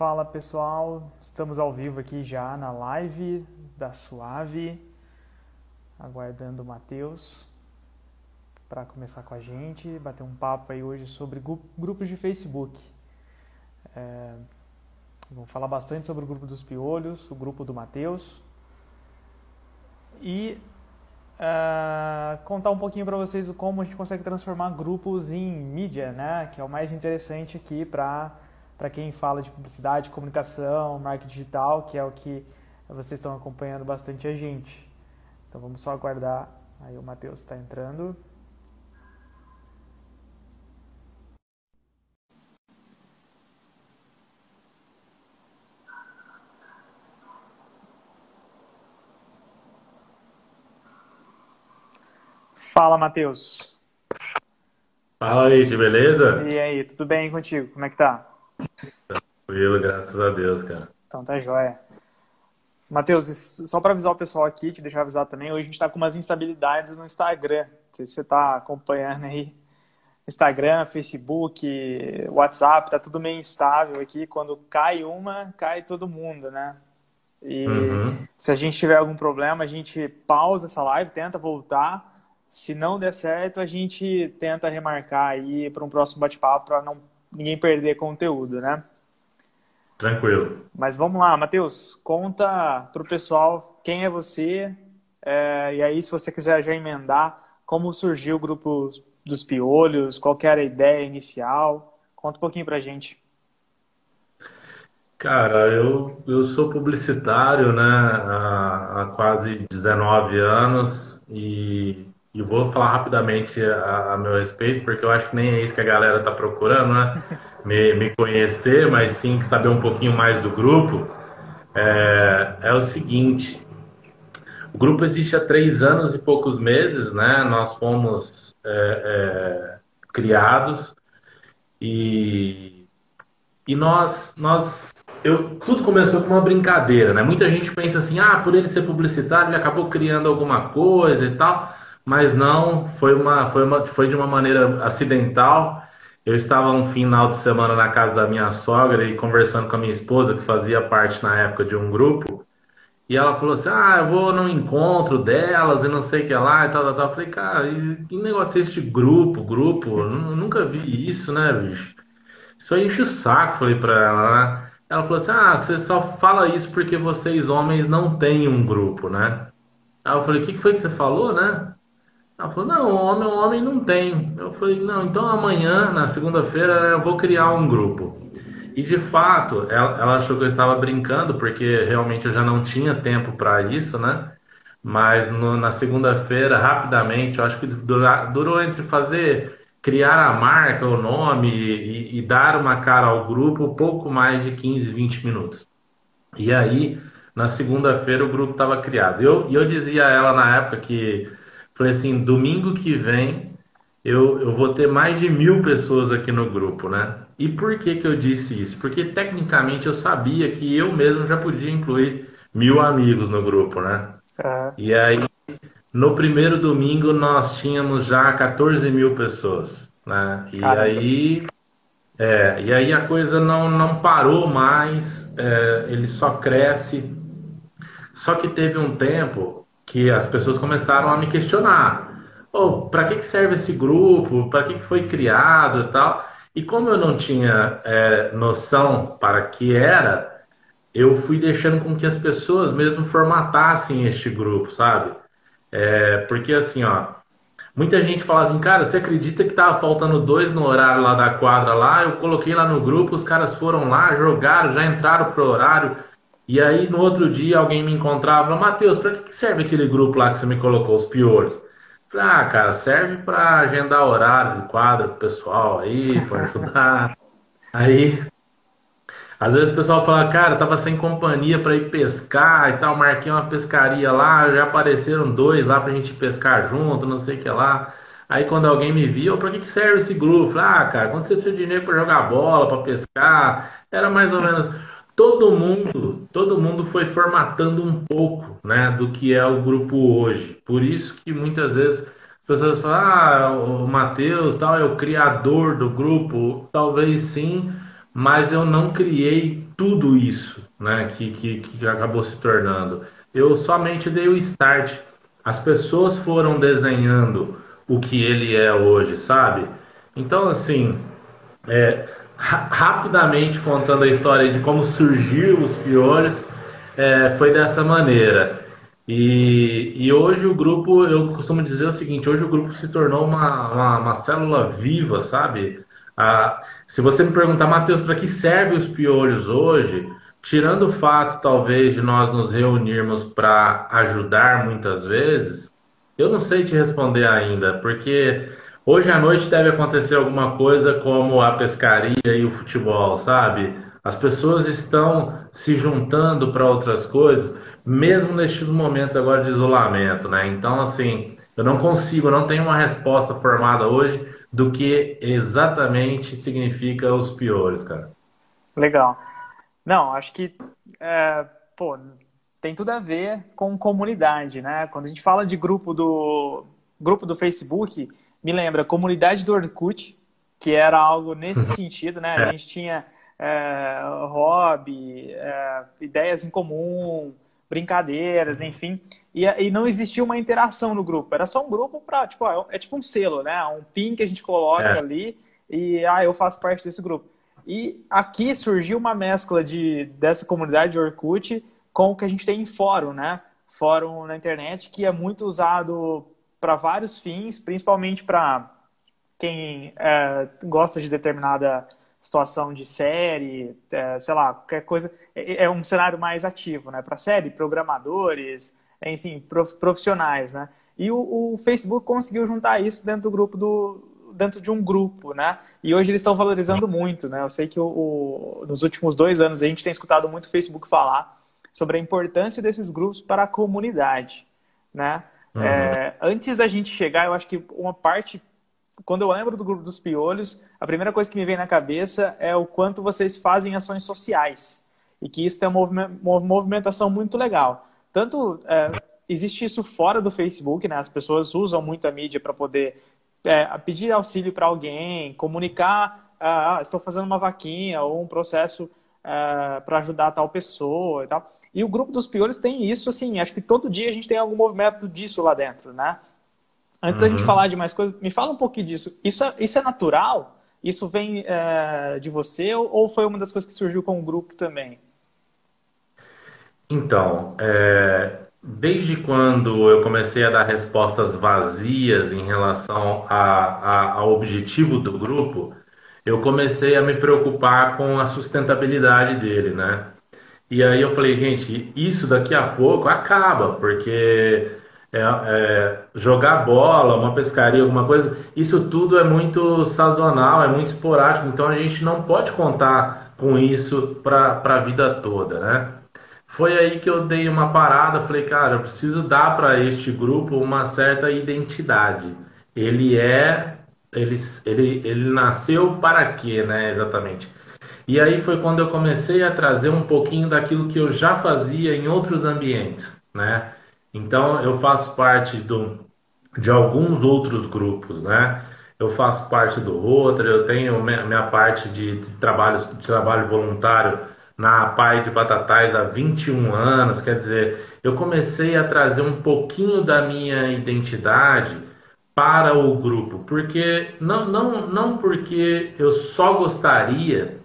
Fala pessoal, estamos ao vivo aqui já na live da Suave, aguardando o Matheus para começar com a gente, bater um papo aí hoje sobre grupos de Facebook. É, vamos falar bastante sobre o grupo dos piolhos, o grupo do Matheus e uh, contar um pouquinho para vocês como a gente consegue transformar grupos em mídia, né? Que é o mais interessante aqui para para quem fala de publicidade, comunicação, marketing digital, que é o que vocês estão acompanhando bastante a gente. Então vamos só aguardar. Aí o Matheus está entrando. Fala, Matheus. Fala aí, beleza? E aí, tudo bem contigo? Como é que tá? Tranquilo, graças a Deus, cara. Então tá jóia. Matheus, só para avisar o pessoal aqui, te deixar avisar também, hoje a gente está com umas instabilidades no Instagram. Não sei se você está acompanhando aí. Instagram, Facebook, WhatsApp, tá tudo meio instável aqui. Quando cai uma, cai todo mundo, né? E uhum. se a gente tiver algum problema, a gente pausa essa live, tenta voltar. Se não der certo, a gente tenta remarcar aí para um próximo bate-papo para não ninguém perder conteúdo, né? Tranquilo. Mas vamos lá, Matheus, conta para o pessoal quem é você é, e aí se você quiser já emendar como surgiu o grupo dos piolhos, qual era a ideia inicial, conta um pouquinho para a gente. Cara, eu, eu sou publicitário né, há, há quase 19 anos e e vou falar rapidamente a, a, meu respeito, porque eu acho que nem é isso que a galera está procurando, né? Me, me conhecer, mas sim saber um pouquinho mais do grupo. É, é o seguinte: o grupo existe há três anos e poucos meses, né? Nós fomos é, é, criados e, e nós, nós eu, tudo começou com uma brincadeira, né? Muita gente pensa assim, ah, por ele ser publicitário, ele acabou criando alguma coisa e tal mas não, foi, uma, foi, uma, foi de uma maneira acidental. Eu estava um final de semana na casa da minha sogra e conversando com a minha esposa, que fazia parte na época de um grupo, e ela falou assim: Ah, eu vou no encontro delas e não sei o que lá e tal, tal, tal. Eu falei, cara, que negócio é este grupo, grupo? Eu nunca vi isso, né, bicho? Isso aí enche o saco, falei pra ela, né? Ela falou assim: Ah, você só fala isso porque vocês homens não têm um grupo, né? Aí eu falei: O que foi que você falou, né? Ela falou, não, homem, homem não tem. Eu falei, não, então amanhã, na segunda-feira, eu vou criar um grupo. E de fato, ela, ela, achou que eu estava brincando, porque realmente eu já não tinha tempo para isso, né? Mas no, na segunda-feira, rapidamente, eu acho que durou, durou, entre fazer, criar a marca, o nome e, e dar uma cara ao grupo, pouco mais de 15, 20 minutos. E aí, na segunda-feira, o grupo estava criado. E eu, eu dizia a ela na época que Falei assim, domingo que vem eu, eu vou ter mais de mil pessoas aqui no grupo, né? E por que, que eu disse isso? Porque tecnicamente eu sabia que eu mesmo já podia incluir mil amigos no grupo, né? Uhum. E aí, no primeiro domingo, nós tínhamos já 14 mil pessoas, né? E Caramba. aí... É, e aí a coisa não, não parou mais, é, ele só cresce. Só que teve um tempo que as pessoas começaram a me questionar. Oh, para que, que serve esse grupo? Para que, que foi criado e tal? E como eu não tinha é, noção para que era, eu fui deixando com que as pessoas mesmo formatassem este grupo, sabe? É, porque assim, ó, muita gente fala assim, cara, você acredita que tava faltando dois no horário lá da quadra lá? Eu coloquei lá no grupo, os caras foram lá, jogaram, já entraram pro horário. E aí no outro dia alguém me encontrava e Matheus, para que serve aquele grupo lá que você me colocou, os piores? Falei, ah, cara, serve para agendar horário de quadro pro pessoal aí, para ajudar. aí, às vezes o pessoal fala, cara, tava sem companhia para ir pescar e tal, marquei uma pescaria lá, já apareceram dois lá pra gente pescar junto, não sei o que lá. Aí quando alguém me viu, para que, que serve esse grupo? Falei, ah, cara, quando você precisa de dinheiro para jogar bola, para pescar, era mais ou menos todo mundo, todo mundo foi formatando um pouco, né, do que é o grupo hoje. Por isso que muitas vezes as pessoas falam, ah, o Matheus tal é o criador do grupo, talvez sim, mas eu não criei tudo isso né, que, que, que acabou se tornando. Eu somente dei o start. As pessoas foram desenhando o que ele é hoje, sabe? Então, assim, é, ra rapidamente contando a história de como surgiu os piolhos, é, foi dessa maneira. E, e, hoje o grupo, eu costumo dizer o seguinte: hoje o grupo se tornou uma, uma, uma célula viva, sabe? Ah, se você me perguntar, Matheus, para que servem os piolhos hoje? Tirando o fato, talvez, de nós nos reunirmos para ajudar muitas vezes, eu não sei te responder ainda, porque hoje à noite deve acontecer alguma coisa como a pescaria e o futebol, sabe? As pessoas estão se juntando para outras coisas, mesmo nestes momentos agora de isolamento, né? Então, assim, eu não consigo, não tenho uma resposta formada hoje do que exatamente significa os piores, cara. Legal. Não, acho que, é, pô, tem tudo a ver com comunidade, né? Quando a gente fala de grupo do grupo do Facebook, me lembra comunidade do Orkut, que era algo nesse sentido, né? A é. gente tinha é, hobby, é, ideias em comum, brincadeiras, enfim. E, e, não existia uma interação no grupo. Era só um grupo para, tipo, é tipo um selo, né? Um pin que a gente coloca é. ali e, ah, eu faço parte desse grupo. E aqui surgiu uma mescla de, dessa comunidade de Orkut com o que a gente tem em fórum, né? Fórum na internet, que é muito usado para vários fins, principalmente para quem é, gosta de determinada situação de série, é, sei lá, qualquer coisa. É, é um cenário mais ativo, né? Para série, programadores, enfim, profissionais, né? E o, o, Facebook conseguiu juntar isso dentro do grupo do dentro de um grupo, né? E hoje eles estão valorizando muito, né? Eu sei que o, o, nos últimos dois anos a gente tem escutado muito o Facebook falar sobre a importância desses grupos para a comunidade, né? Uhum. É, antes da gente chegar, eu acho que uma parte quando eu lembro do grupo dos piolhos, a primeira coisa que me vem na cabeça é o quanto vocês fazem ações sociais e que isso tem uma movimentação muito legal. Tanto é, existe isso fora do Facebook, né? As pessoas usam muito a mídia para poder é, pedir auxílio para alguém, comunicar, ah, ah, estou fazendo uma vaquinha ou um processo é, para ajudar tal pessoa e tal. E o grupo dos piolhos tem isso, assim, acho que todo dia a gente tem algum movimento disso lá dentro, né? Antes uhum. da gente uhum. falar de mais coisas, me fala um pouquinho disso. Isso é, isso é natural? Isso vem é, de você ou foi uma das coisas que surgiu com o grupo também? Então, é, desde quando eu comecei a dar respostas vazias em relação a, a, ao objetivo do grupo, eu comecei a me preocupar com a sustentabilidade dele, né? E aí eu falei, gente, isso daqui a pouco acaba, porque é, é, jogar bola, uma pescaria, alguma coisa, isso tudo é muito sazonal, é muito esporádico, então a gente não pode contar com isso para a vida toda, né? Foi aí que eu dei uma parada, falei, cara, eu preciso dar para este grupo uma certa identidade. Ele é, ele, ele, ele nasceu para quê, né, exatamente? E aí foi quando eu comecei a trazer um pouquinho daquilo que eu já fazia em outros ambientes, né? Então eu faço parte do, de alguns outros grupos, né? Eu faço parte do Rotary, eu tenho minha, parte de, de, trabalho, de trabalho voluntário na Pai de Batatais há 21 anos, quer dizer, eu comecei a trazer um pouquinho da minha identidade para o grupo, porque não, não, não porque eu só gostaria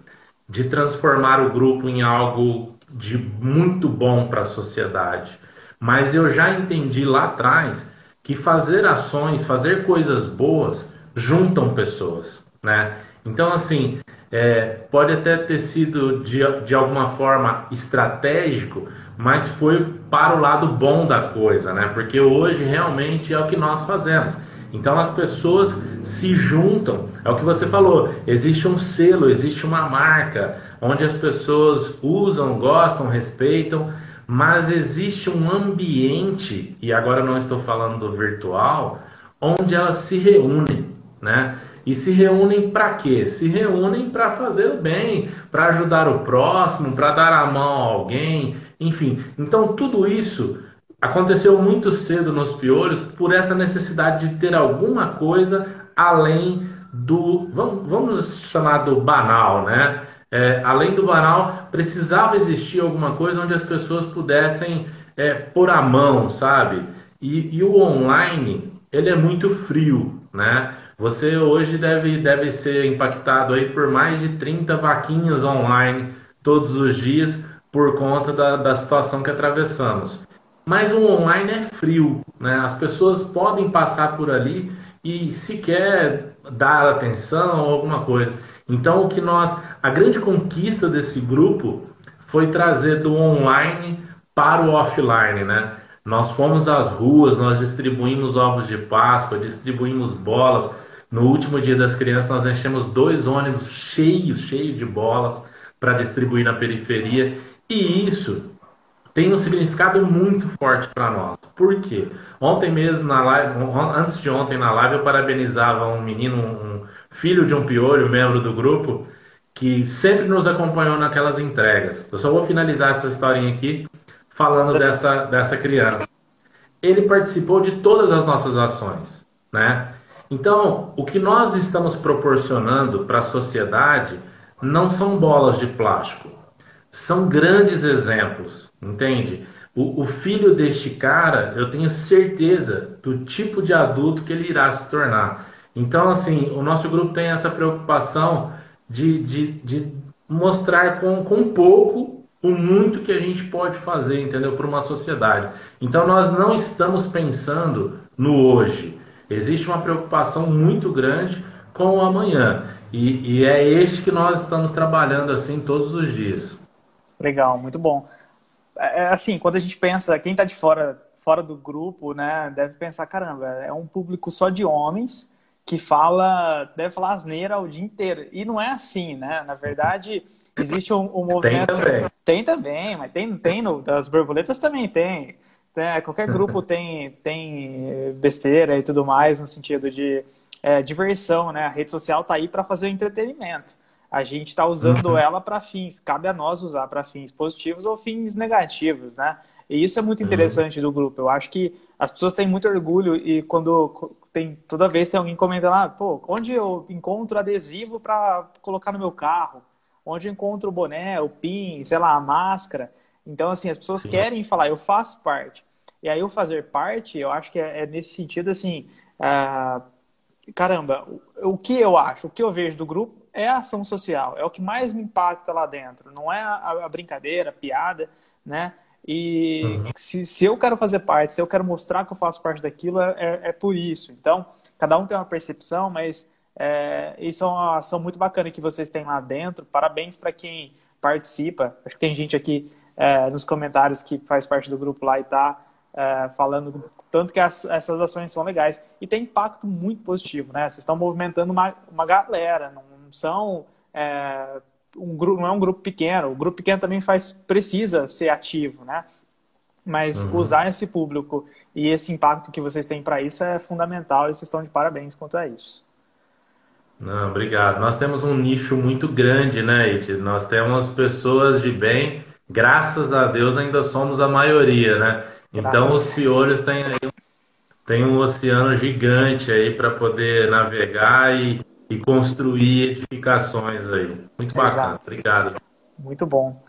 de transformar o grupo em algo de muito bom para a sociedade, mas eu já entendi lá atrás que fazer ações, fazer coisas boas juntam pessoas, né? Então, assim, é, pode até ter sido de, de alguma forma estratégico, mas foi para o lado bom da coisa, né? Porque hoje realmente é o que nós fazemos. Então as pessoas se juntam, é o que você falou, existe um selo, existe uma marca, onde as pessoas usam, gostam, respeitam, mas existe um ambiente, e agora não estou falando do virtual, onde elas se reúnem, né? E se reúnem para quê? Se reúnem para fazer o bem, para ajudar o próximo, para dar a mão a alguém, enfim. Então tudo isso aconteceu muito cedo nos piolhos por essa necessidade de ter alguma coisa além do, vamos, vamos chamar do banal, né? é, além do varal, precisava existir alguma coisa onde as pessoas pudessem é, pôr a mão, sabe? E, e, o online, ele é muito frio, né? Você hoje deve, deve ser impactado aí por mais de 30 vaquinhas online todos os dias por conta da, da situação que atravessamos. Mas o online é frio, né? As pessoas podem passar por ali e sequer dar atenção ou alguma coisa. Então, o que nós, a grande conquista desse grupo foi trazer do online para o offline, né? Nós fomos às ruas, nós distribuímos ovos de Páscoa, distribuímos bolas. No último dia das crianças, nós enchemos dois ônibus cheios, cheios de bolas para distribuir na periferia. E isso tem um significado muito forte para nós. Por quê? Ontem mesmo, na live, antes de ontem na live, eu parabenizava um menino, um filho de um piolho, membro do grupo, que sempre nos acompanhou naquelas entregas. Eu só vou finalizar essa historinha aqui falando dessa, dessa criança. Ele participou de todas as nossas ações, né? Então, o que nós estamos proporcionando para a sociedade não são bolas de plástico, são grandes exemplos, entende? O, o, filho deste cara, eu tenho certeza do tipo de adulto que ele irá se tornar. Então, assim, o nosso grupo tem essa preocupação de, de, de mostrar com, com pouco o muito que a gente pode fazer, entendeu? Para uma sociedade. Então, nós não estamos pensando no hoje. Existe uma preocupação muito grande com o amanhã. E, e é este que nós estamos trabalhando assim todos os dias. Legal, muito bom. É, é assim, quando a gente pensa, quem está de fora, fora do grupo, né, deve pensar, caramba, é um público só de homens que fala, deve falar asneira o dia inteiro. E não é assim, né? Na verdade, existe um, um movimento. Tem também. Tem também, mas tem, tem no, das borboletas também tem. tem qualquer grupo tem, tem besteira e tudo mais, no sentido de é, diversão, né? A rede social tá aí para fazer entretenimento. A gente está usando uhum. ela para fins, cabe a nós usar para fins positivos ou fins negativos, né? E isso é muito uhum. interessante uhum. do grupo. Eu acho que as pessoas têm muito orgulho e quando tem toda vez tem alguém comentando lá, ah, pô, onde eu encontro adesivo para colocar no meu carro? Onde eu encontro o boné, o pin, sei lá, a máscara? Então, assim, as pessoas Sim. querem falar, eu faço parte. E aí, o fazer parte, eu acho que é, é nesse sentido, assim, uh, caramba, o, o, que eu acho, o que eu vejo do grupo é a ação social, é o que mais me impacta lá dentro, não é a, a brincadeira, a piada, né? E uhum. se, se eu quero fazer parte, se eu quero mostrar que eu faço parte daquilo, é, é, é por isso. Então, cada um tem uma percepção, mas é, isso é uma ação muito bacana que vocês têm lá dentro. Parabéns para quem participa. Acho que tem gente aqui é, nos comentários que faz parte do grupo lá e está é, falando tanto que as, essas ações são legais. E tem impacto muito positivo, né? Vocês estão movimentando uma, uma galera, não são é, um grupo, não é um grupo pequeno. O grupo pequeno também faz precisa ser ativo, né? Mas uhum. usar esse público e esse impacto que vocês têm para isso é fundamental e vocês estão de parabéns quanto a isso. Não, obrigado. Nós temos um nicho muito grande, né, Iti? Nós temos pessoas de bem, graças a Deus ainda somos a maioria, né? Graças então os piolhos têm aí tem um oceano gigante aí para poder navegar e e construir edificações aí. Muito bacana, Exato. obrigado. Muito bom.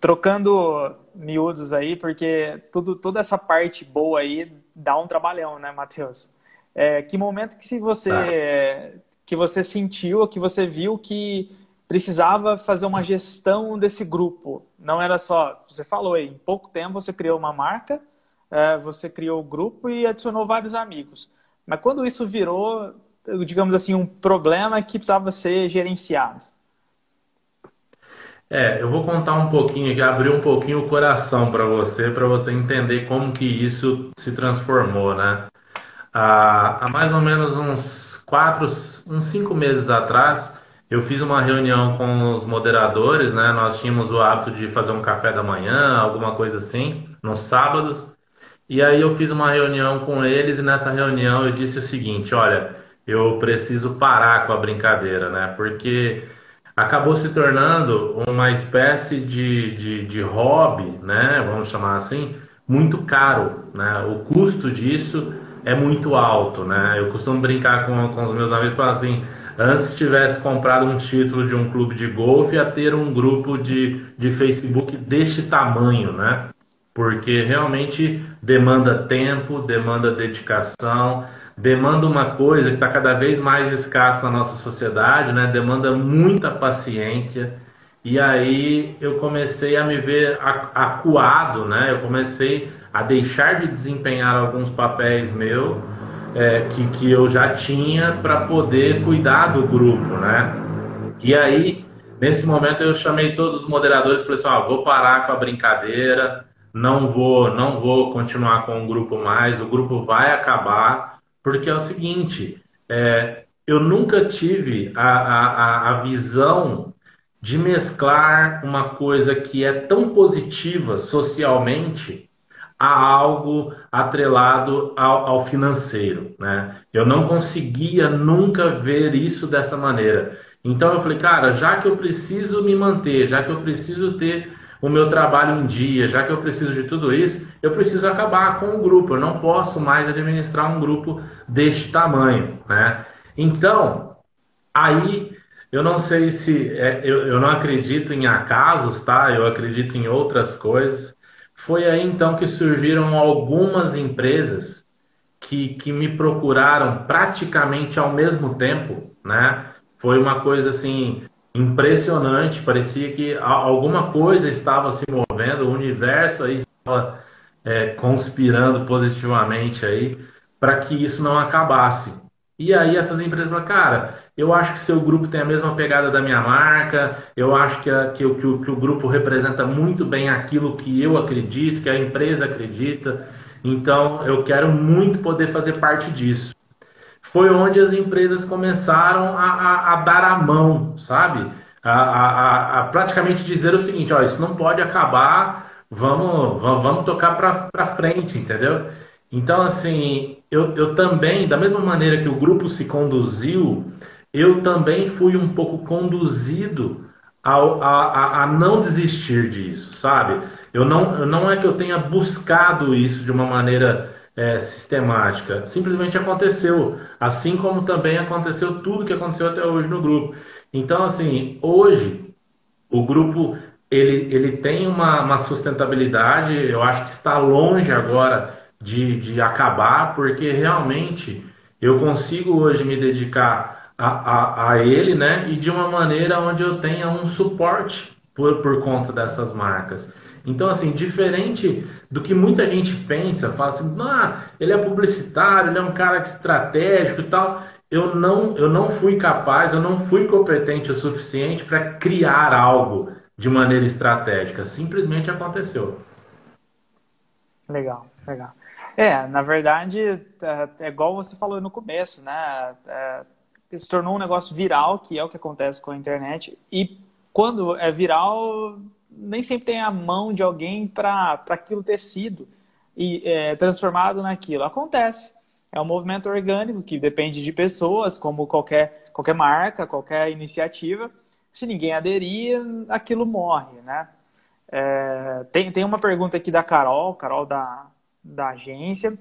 Trocando miúdos aí, porque tudo, toda essa parte boa aí dá um trabalhão, né, Matheus? É, que momento que se você tá. que você sentiu, que você viu que precisava fazer uma gestão desse grupo? Não era só, você falou aí, em pouco tempo você criou uma marca, é, você criou o grupo e adicionou vários amigos. Mas quando isso virou digamos assim, um problema que precisava ser gerenciado? É, eu vou contar um pouquinho aqui, abrir um pouquinho o coração para você, para você entender como que isso se transformou, né? Há, há mais ou menos uns quatro, uns cinco meses atrás, eu fiz uma reunião com os moderadores, né? Nós tínhamos o hábito de fazer um café da manhã, alguma coisa assim, nos sábados. E aí eu fiz uma reunião com eles e nessa reunião eu disse o seguinte, olha, eu preciso parar com a brincadeira, né? Porque acabou se tornando uma espécie de, de, de hobby, né? Vamos chamar assim, muito caro, né? O custo disso é muito alto, né? Eu costumo brincar com, com os meus amigos e falar assim, antes tivesse comprado um título de um clube de golfe a ter um grupo de, de Facebook deste tamanho, né? Porque realmente demanda tempo, demanda dedicação, demanda uma coisa que está cada vez mais escassa na nossa sociedade, né? Demanda muita paciência. E aí eu comecei a me ver acuado, né? Eu comecei a deixar de desempenhar alguns papéis meus é, que, que eu já tinha para poder cuidar do grupo, né? E aí, nesse momento, eu chamei todos os moderadores e falei assim, ó, vou parar com a brincadeira, não vou, não vou continuar com o grupo mais, o grupo vai acabar, porque é o seguinte, é, eu nunca tive a, a, a visão de mesclar uma coisa que é tão positiva socialmente a algo atrelado ao, ao, financeiro, né? Eu não conseguia nunca ver isso dessa maneira. Então eu falei, cara, já que eu preciso me manter, já que eu preciso ter o meu trabalho em dia, já que eu preciso de tudo isso, eu preciso acabar com o grupo. Eu não posso mais administrar um grupo deste tamanho, né? Então, aí eu não sei se é, eu, eu não acredito em acasos, tá? Eu acredito em outras coisas. Foi aí então que surgiram algumas empresas que, que me procuraram praticamente ao mesmo tempo, né? Foi uma coisa assim impressionante, parecia que alguma coisa estava se movendo, o universo aí estava é, conspirando positivamente aí para que isso não acabasse. E aí essas empresas falam, cara, eu acho que seu grupo tem a mesma pegada da minha marca, eu acho que, a, que, que, o, que o grupo representa muito bem aquilo que eu acredito, que a empresa acredita, então eu quero muito poder fazer parte disso. Foi onde as empresas começaram a, a, a dar a mão, sabe? A, a, praticamente dizer o seguinte: ó, isso não pode acabar, vamos, vamos, vamos tocar para frente, entendeu? Então, assim, eu, eu também, da mesma maneira que o grupo se conduziu, eu também fui um pouco conduzido a, a, a, não desistir disso, sabe? Eu não, não é que eu tenha buscado isso de uma maneira é, sistemática, simplesmente aconteceu, assim como também aconteceu tudo que aconteceu até hoje no grupo. Então, assim, hoje o grupo ele, ele tem uma, uma sustentabilidade, eu acho que está longe agora de, de acabar, porque realmente eu consigo hoje me dedicar a, a, a ele, né? E de uma maneira onde eu tenha um suporte por, por conta dessas marcas. Então, assim, diferente do que muita gente pensa, fala assim, ah, ele é publicitário, ele é um cara estratégico e tal. Eu não, eu não fui capaz, eu não fui competente o suficiente para criar algo de maneira estratégica. Simplesmente aconteceu. Legal, legal. É, na verdade, é, é igual você falou no começo, né? É, se tornou um negócio viral, que é o que acontece com a internet. E quando é viral, nem sempre tem a mão de alguém para aquilo ter sido e, é, transformado naquilo. Acontece. É um movimento orgânico que depende de pessoas, como qualquer, qualquer marca, qualquer iniciativa. Se ninguém aderir, aquilo morre, né? É, tem, tem uma pergunta aqui da Carol, Carol da, da agência.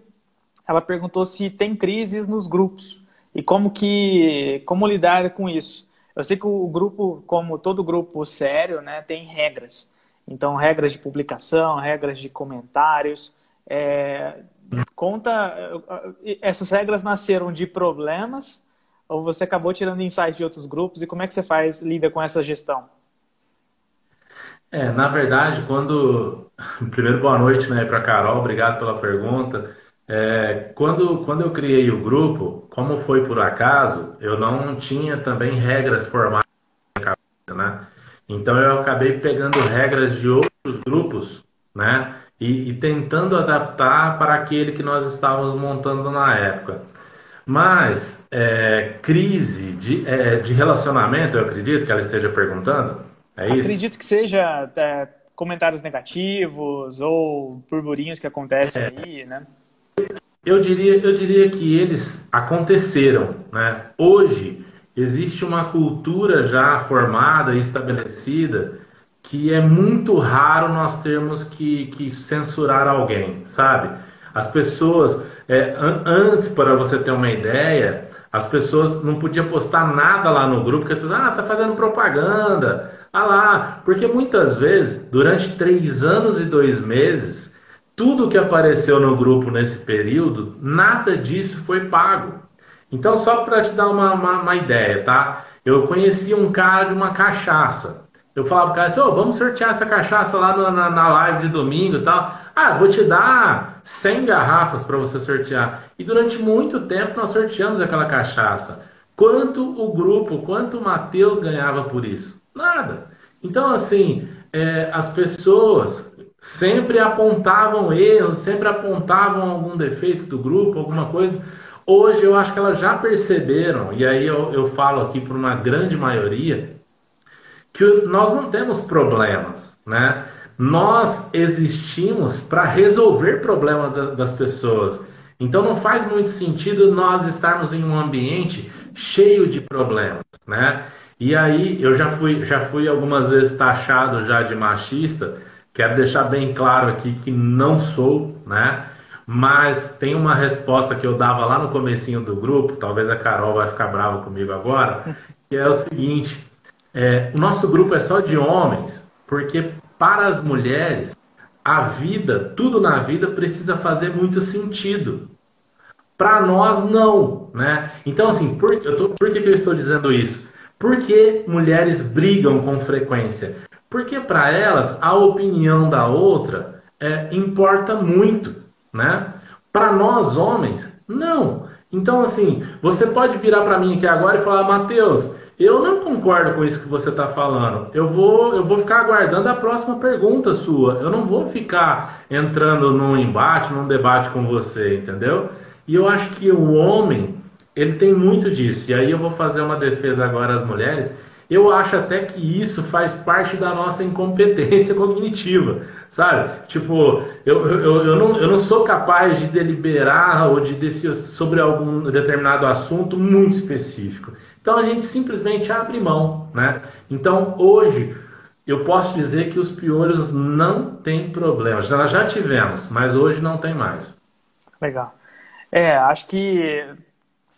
Ela perguntou se tem crises nos grupos e como que como lidar com isso. Eu sei que o grupo, como todo grupo sério, né, tem regras. Então, regras de publicação, regras de comentários. É, conta, essas regras nasceram de problemas ou você acabou tirando insights de outros grupos e como é que você faz, lida com essa gestão? É, na verdade, quando... Primeiro, boa noite né, para a Carol, obrigado pela pergunta. É, quando, quando eu criei o grupo, como foi por acaso, eu não tinha também regras formadas na cabeça, né? Então eu acabei pegando regras de outros grupos, né? E, e, tentando adaptar para aquele que nós estávamos montando na época. Mas é, crise de, é, de relacionamento, eu acredito que ela esteja perguntando. É isso? Acredito que seja é, comentários negativos ou burburinhos que acontecem é. aí, né? Eu diria, eu diria que eles aconteceram. Né? Hoje existe uma cultura já formada e estabelecida que é muito raro nós termos que, que censurar alguém, sabe? As pessoas, é, an antes, para você ter uma ideia, As pessoas não podiam postar nada lá no grupo, porque as pessoas, ah, tá fazendo propaganda. Ah lá, porque muitas vezes, durante três anos e dois meses, tudo que apareceu no grupo nesse período, nada disso foi pago. Então, só para te dar uma, uma, uma, ideia, tá? Eu conheci um cara de uma cachaça. Eu falava pro cara assim, oh, vamos sortear essa cachaça lá na, na, na live de domingo e tal. Ah, vou te dar 100 garrafas para você sortear. E durante muito tempo nós sorteamos aquela cachaça. Quanto o grupo, quanto o Matheus ganhava por isso? Nada. Então, assim, é, as pessoas sempre apontavam erros, sempre apontavam algum defeito do grupo, alguma coisa. Hoje eu acho que elas já perceberam, e aí eu, eu falo aqui por uma grande maioria, que nós não temos problemas, né? Nós existimos para resolver problemas das pessoas. Então não faz muito sentido nós estarmos em um ambiente cheio de problemas, né? E aí eu já fui, já fui algumas vezes taxado já de machista. Quero deixar bem claro aqui que não sou, né? Mas tem uma resposta que eu dava lá no comecinho do grupo, talvez a Carol vai ficar brava comigo agora, que é o seguinte: é, o nosso grupo é só de homens, porque para as mulheres a vida, tudo na vida precisa fazer muito sentido. Para nós não, né? Então assim, por, tô, por que, que eu estou dizendo isso? Por que mulheres brigam com frequência? Porque para elas a opinião da outra é, importa muito, né? Para nós homens, não. Então assim, você pode virar para mim aqui agora e falar, Mateus, eu não concordo com isso que você está falando. Eu vou, eu vou ficar aguardando a próxima pergunta sua. Eu não vou ficar entrando num embate, num debate com você, entendeu? E eu acho que o homem, ele tem muito disso. E aí eu vou fazer uma defesa agora às mulheres. Eu acho até que isso faz parte da nossa incompetência cognitiva, sabe? Tipo, eu, eu, eu, não, eu não sou capaz de deliberar ou de decidir sobre algum determinado assunto muito específico. Então a gente simplesmente abre mão, né? Então hoje eu posso dizer que os piolhos não têm problemas. Nós já tivemos, mas hoje não tem mais. Legal. É, acho que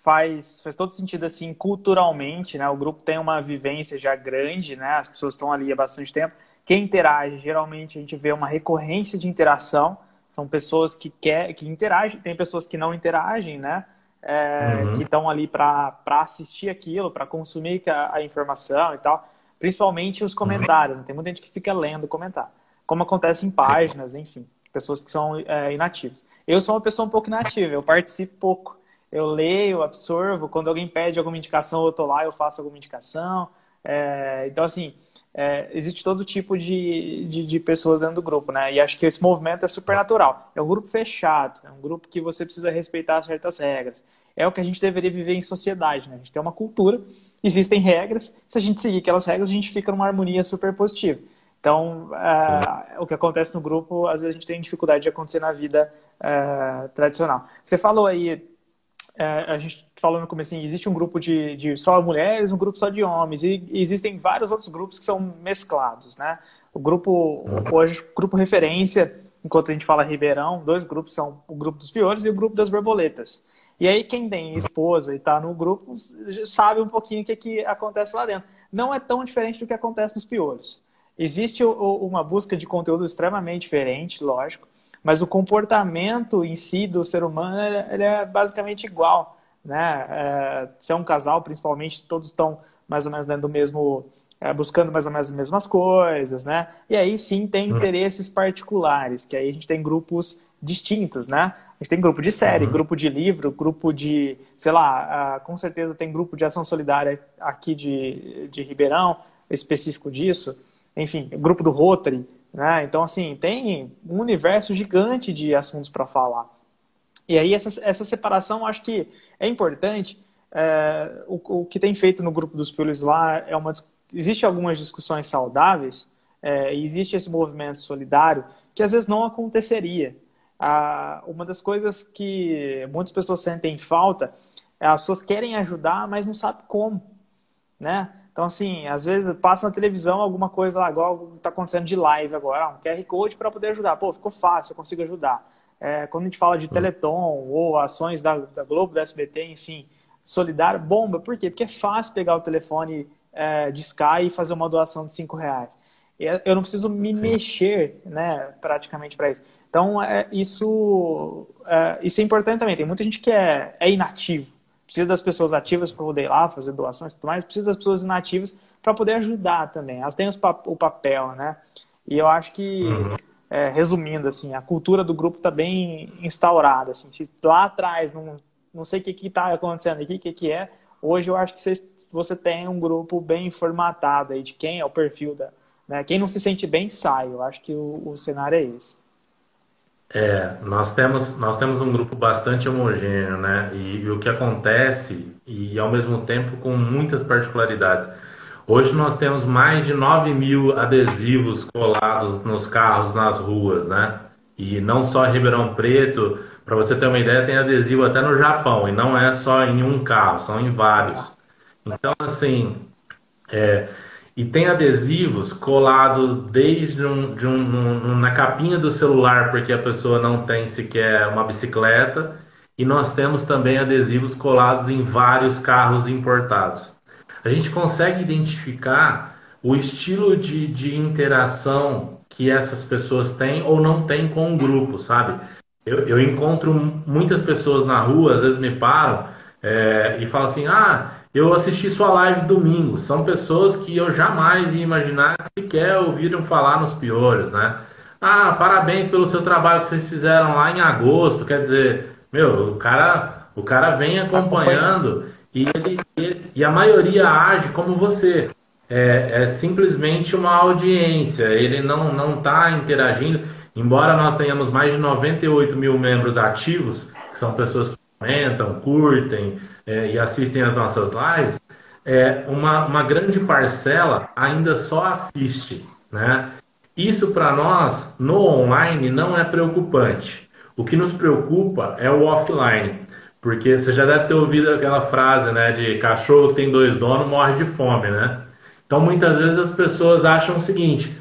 faz, faz todo sentido assim culturalmente, né? O grupo tem uma vivência já grande, né? As pessoas estão ali há bastante tempo. Quem interage, geralmente a gente vê uma recorrência de interação. São pessoas que quer, que interagem, tem pessoas que não interagem, né? é, uhum. que estão ali para assistir aquilo, para consumir a, a, informação e tal. Principalmente os comentários. Né? Tem muita gente que fica lendo comentário. Como acontece em páginas, Sim. enfim. Pessoas que são é, inativas. Eu sou uma pessoa um pouco inativa, eu participo pouco. Eu leio, absorvo. Quando alguém pede alguma indicação, eu estou lá, eu faço alguma indicação. É, então, assim, é, existe todo tipo de, de, de, pessoas dentro do grupo, né? E acho que esse movimento é super natural. É um grupo fechado, é um grupo que você precisa respeitar certas regras. É o que a gente deveria viver em sociedade, né? A gente tem uma cultura, existem regras, se a gente seguir aquelas regras, a gente fica numa harmonia super positiva. Então, é, o que acontece no grupo, às vezes a gente tem dificuldade de acontecer na vida é, tradicional. Você falou aí a gente falou no começo, assim, existe um grupo de, de, só mulheres, um grupo só de homens, e, existem vários outros grupos que são mesclados, né? O grupo, hoje, o grupo referência, enquanto a gente fala Ribeirão, dois grupos são o grupo dos piores e o grupo das borboletas. E aí quem tem esposa e está no grupo sabe um pouquinho o que, que acontece lá dentro. Não é tão diferente do que acontece nos piores. Existe uma busca de conteúdo extremamente diferente, lógico, mas o comportamento em si do ser humano ele é basicamente igual, né? É, se é um casal, principalmente, todos estão mais ou menos dentro do mesmo, é, buscando mais ou menos as mesmas coisas, né? E aí sim tem uhum. interesses particulares, que aí a gente tem grupos distintos, né? A gente tem grupo de série, uhum. grupo de livro, grupo de, sei lá, com certeza tem grupo de ação solidária aqui de, de Ribeirão, específico disso. Enfim, grupo do Rotary, né? Então, assim, tem um universo gigante de assuntos para falar. E aí, essa, essa separação, acho que é importante. É, o, o, que tem feito no grupo dos piolhos lá é uma. Existe algumas discussões saudáveis, é, existe esse movimento solidário que às vezes não aconteceria. Ah, uma das coisas que muitas pessoas sentem falta é as pessoas querem ajudar, mas não sabem como, né? Então, assim, às vezes passa na televisão alguma coisa lá, igual está acontecendo de live agora, um QR Code para poder ajudar. Pô, ficou fácil, eu consigo ajudar. É, quando a gente fala de Teleton ou ações da, da Globo, da SBT, enfim, solidário, bomba. Por quê? Porque é fácil pegar o telefone é, de Sky e fazer uma doação de cinco reais. Eu não preciso me Sim. mexer, né, praticamente para isso. Então, é, isso, é, isso é importante também. Tem muita gente que é, é inativo. Precisa das pessoas ativas para poder ir lá fazer doações e tudo mais. Precisa das pessoas inativas para poder ajudar também. Elas têm o papel, né? E eu acho que, uhum. é, resumindo, assim, a cultura do grupo está bem instaurada. Assim. Se lá atrás não, não sei o que está acontecendo aqui, o que, que é, hoje eu acho que você, você tem um grupo bem formatado aí de quem é o perfil da. Né? Quem não se sente bem, sai. Eu acho que o, o cenário é esse. É, nós temos, nós temos um grupo bastante homogêneo, né? E, e, o que acontece, e ao mesmo tempo com muitas particularidades. Hoje nós temos mais de 9 mil adesivos colados nos carros, nas ruas, né? E não só em Ribeirão Preto, para você ter uma ideia, tem adesivo até no Japão, e não é só em um carro, são em vários. Então, assim, é, e tem adesivos colados desde um, de um, um, na capinha do celular, porque a pessoa não tem sequer uma bicicleta, e nós temos também adesivos colados em vários carros importados a gente consegue identificar o estilo de, de interação que essas pessoas têm ou não têm com o grupo, sabe? Eu, eu encontro muitas pessoas na rua, às vezes me param é, e falam assim: ah, eu assisti sua live domingo. São pessoas que eu jamais ia imaginar que sequer ouviram falar nos piolhos, né? Ah, parabéns pelo seu trabalho que vocês fizeram lá em agosto. Quer dizer, meu, o cara, o cara vem acompanhando e, ele, ele, e a maioria age como você. É, é, simplesmente uma audiência, ele não está interagindo. Embora nós tenhamos mais de 98 mil membros ativos, que são pessoas que comentam, curtem é, e assistem as nossas lives, é, uma, uma grande parcela ainda só assiste. Né? Isso para nós, no online, não é preocupante. O que nos preocupa é o offline. Porque você já deve ter ouvido aquela frase, né, de cachorro que tem dois donos morre de fome, né? Então muitas vezes as pessoas acham o seguinte: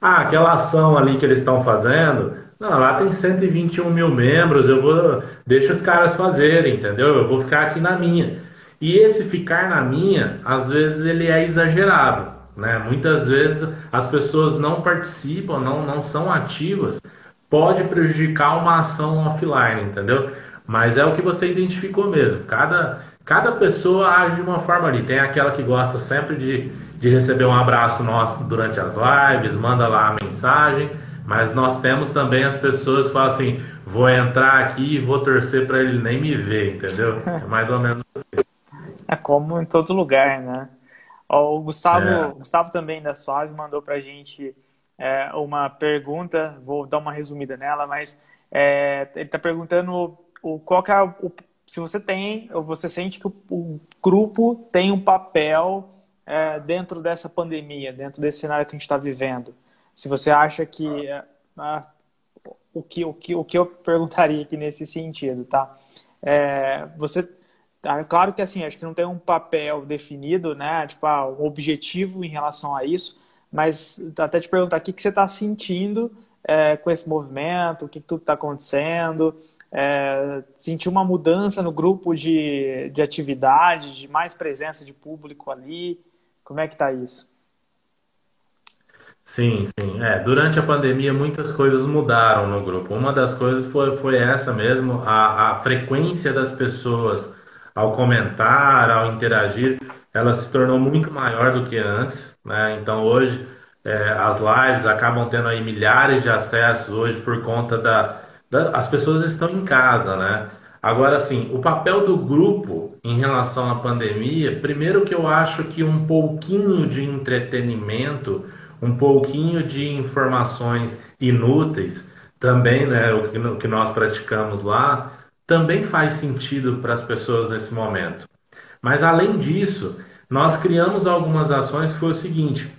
ah, aquela ação ali que eles estão fazendo, não, lá tem 121 mil membros, eu vou deixa os caras fazerem, entendeu? Eu vou ficar aqui na minha. E esse ficar na minha, às vezes ele é exagerado, né? Muitas vezes as pessoas não participam, não, não são ativas, pode prejudicar uma ação offline, entendeu? Mas é o que você identificou mesmo. Cada, cada pessoa age de uma forma ali. Tem aquela que gosta sempre de, de receber um abraço nosso durante as lives, manda lá a mensagem. Mas nós temos também as pessoas que falam assim: vou entrar aqui e vou torcer para ele nem me ver, entendeu? É mais ou menos assim. É como em todo lugar, né? O Gustavo, é. Gustavo também da Suave mandou para a gente é, uma pergunta, vou dar uma resumida nela, mas é, ele está perguntando o, qual que é o, se você tem, ou você sente que o, o grupo tem um papel é, dentro dessa pandemia, dentro desse cenário que a gente está vivendo. Se você acha que é, o que, o, que, o que eu perguntaria aqui nesse sentido, tá? É, você, tá, claro que assim, acho que não tem um papel definido, né? Tipo, ah, um objetivo em relação a isso, mas até te perguntar o que, que você está sentindo é, com esse movimento, o que, que tudo está acontecendo, é, sentiu uma mudança no grupo de, de atividade, de mais presença de público ali? Como é que está isso? Sim, sim. É, durante a pandemia muitas coisas mudaram no grupo. Uma das coisas foi, foi essa mesmo, a, a frequência das pessoas ao comentar, ao interagir, ela se tornou muito maior do que antes. Né? Então hoje é, as lives acabam tendo aí milhares de acessos hoje por conta da, as pessoas estão em casa, né? Agora, assim, o papel do grupo em relação à pandemia, primeiro que eu acho que um pouquinho de entretenimento, um pouquinho de informações inúteis, também, né, o que nós praticamos lá, também faz sentido para as pessoas nesse momento. Mas, além disso, nós criamos algumas ações que foi o seguinte,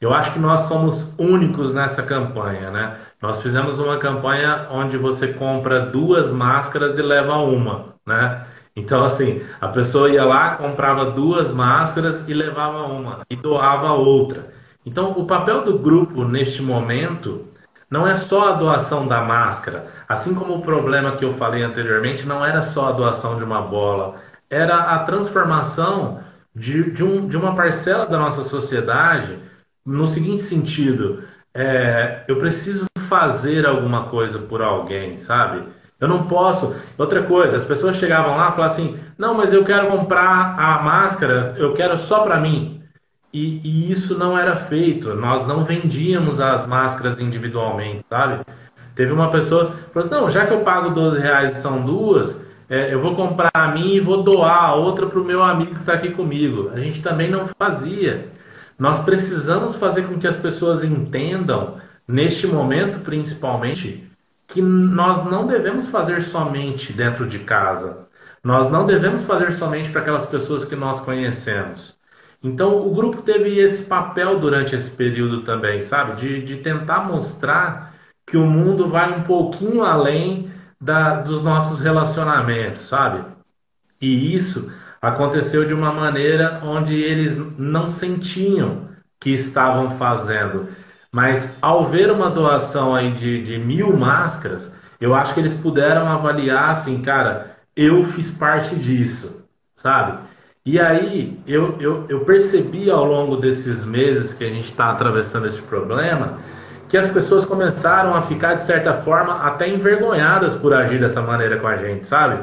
eu acho que nós somos únicos nessa campanha, né? Nós fizemos uma campanha onde você compra duas máscaras e leva uma, né? Então, assim, a pessoa ia lá, comprava duas máscaras e levava uma, e doava outra. Então, o papel do grupo neste momento não é só a doação da máscara. Assim como o problema que eu falei anteriormente não era só a doação de uma bola era a transformação de, de, um, de uma parcela da nossa sociedade no seguinte sentido: é, eu preciso fazer alguma coisa por alguém, sabe? Eu não posso. Outra coisa, as pessoas chegavam lá e falavam assim: não, mas eu quero comprar a máscara, eu quero só para mim. E, e, isso não era feito. Nós não vendíamos as máscaras individualmente, sabe? Teve uma pessoa que falou assim: não, já que eu pago 12 reais e são duas, é, eu vou comprar a minha e vou doar a outra para o meu amigo que está aqui comigo. A gente também não fazia. Nós precisamos fazer com que as pessoas entendam, neste momento principalmente, que nós não devemos fazer somente dentro de casa. Nós não devemos fazer somente para aquelas pessoas que nós conhecemos. Então, o grupo teve esse papel durante esse período também, sabe? De, de tentar mostrar que o mundo vai um pouquinho além da, dos nossos relacionamentos, sabe? E isso aconteceu de uma maneira onde eles não sentiam que estavam fazendo. Mas ao ver uma doação aí de, de mil máscaras, eu acho que eles puderam avaliar assim, cara, eu fiz parte disso, sabe? E aí eu, eu, eu percebi ao longo desses meses que a gente está atravessando esse problema que as pessoas começaram a ficar, de certa forma, até envergonhadas por agir dessa maneira com a gente, sabe?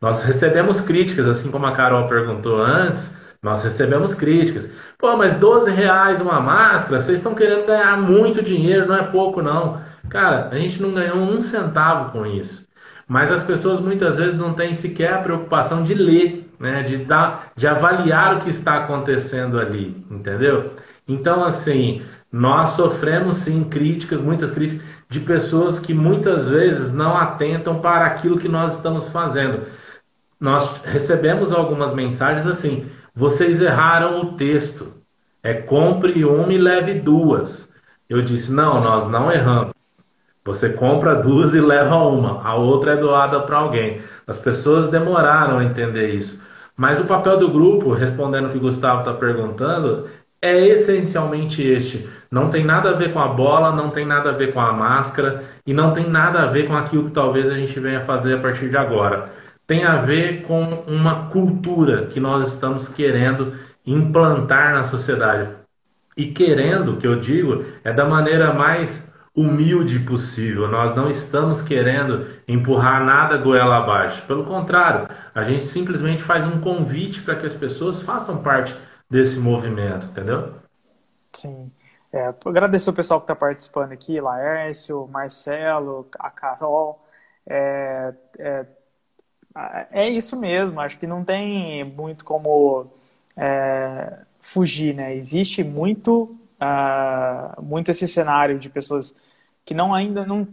Nós recebemos críticas, assim como a Carol perguntou antes, nós recebemos críticas. Pô, mas 12 reais uma máscara, vocês estão querendo ganhar muito dinheiro, não é pouco não. Cara, a gente não ganhou um centavo com isso. Mas as pessoas muitas vezes não têm sequer a preocupação de ler, né? de, dar, de avaliar o que está acontecendo ali, entendeu? Então, assim, nós sofremos sim críticas, muitas críticas, de pessoas que muitas vezes não atentam para aquilo que nós estamos fazendo. Nós recebemos algumas mensagens assim: vocês erraram o texto. É compre uma e leve duas. Eu disse: não, nós não erramos. Você compra duas e leva uma, a outra é doada para alguém. As pessoas demoraram a entender isso. Mas o papel do grupo, respondendo o que o Gustavo está perguntando, é essencialmente este. Não tem nada a ver com a bola, não tem nada a ver com a máscara e não tem nada a ver com aquilo que talvez a gente venha fazer a partir de agora. Tem a ver com uma cultura que nós estamos querendo implantar na sociedade. E querendo, que eu digo, é da maneira mais humilde possível. Nós não estamos querendo empurrar nada goela abaixo. Pelo contrário, a gente simplesmente faz um convite para que as pessoas façam parte desse movimento, entendeu? Sim. É, agradecer o pessoal que está participando aqui, Laércio, Marcelo, a Carol. É, é, é, isso mesmo, acho que não tem muito como é, fugir, né? Existe muito, uh, muito esse cenário de pessoas que não ainda não,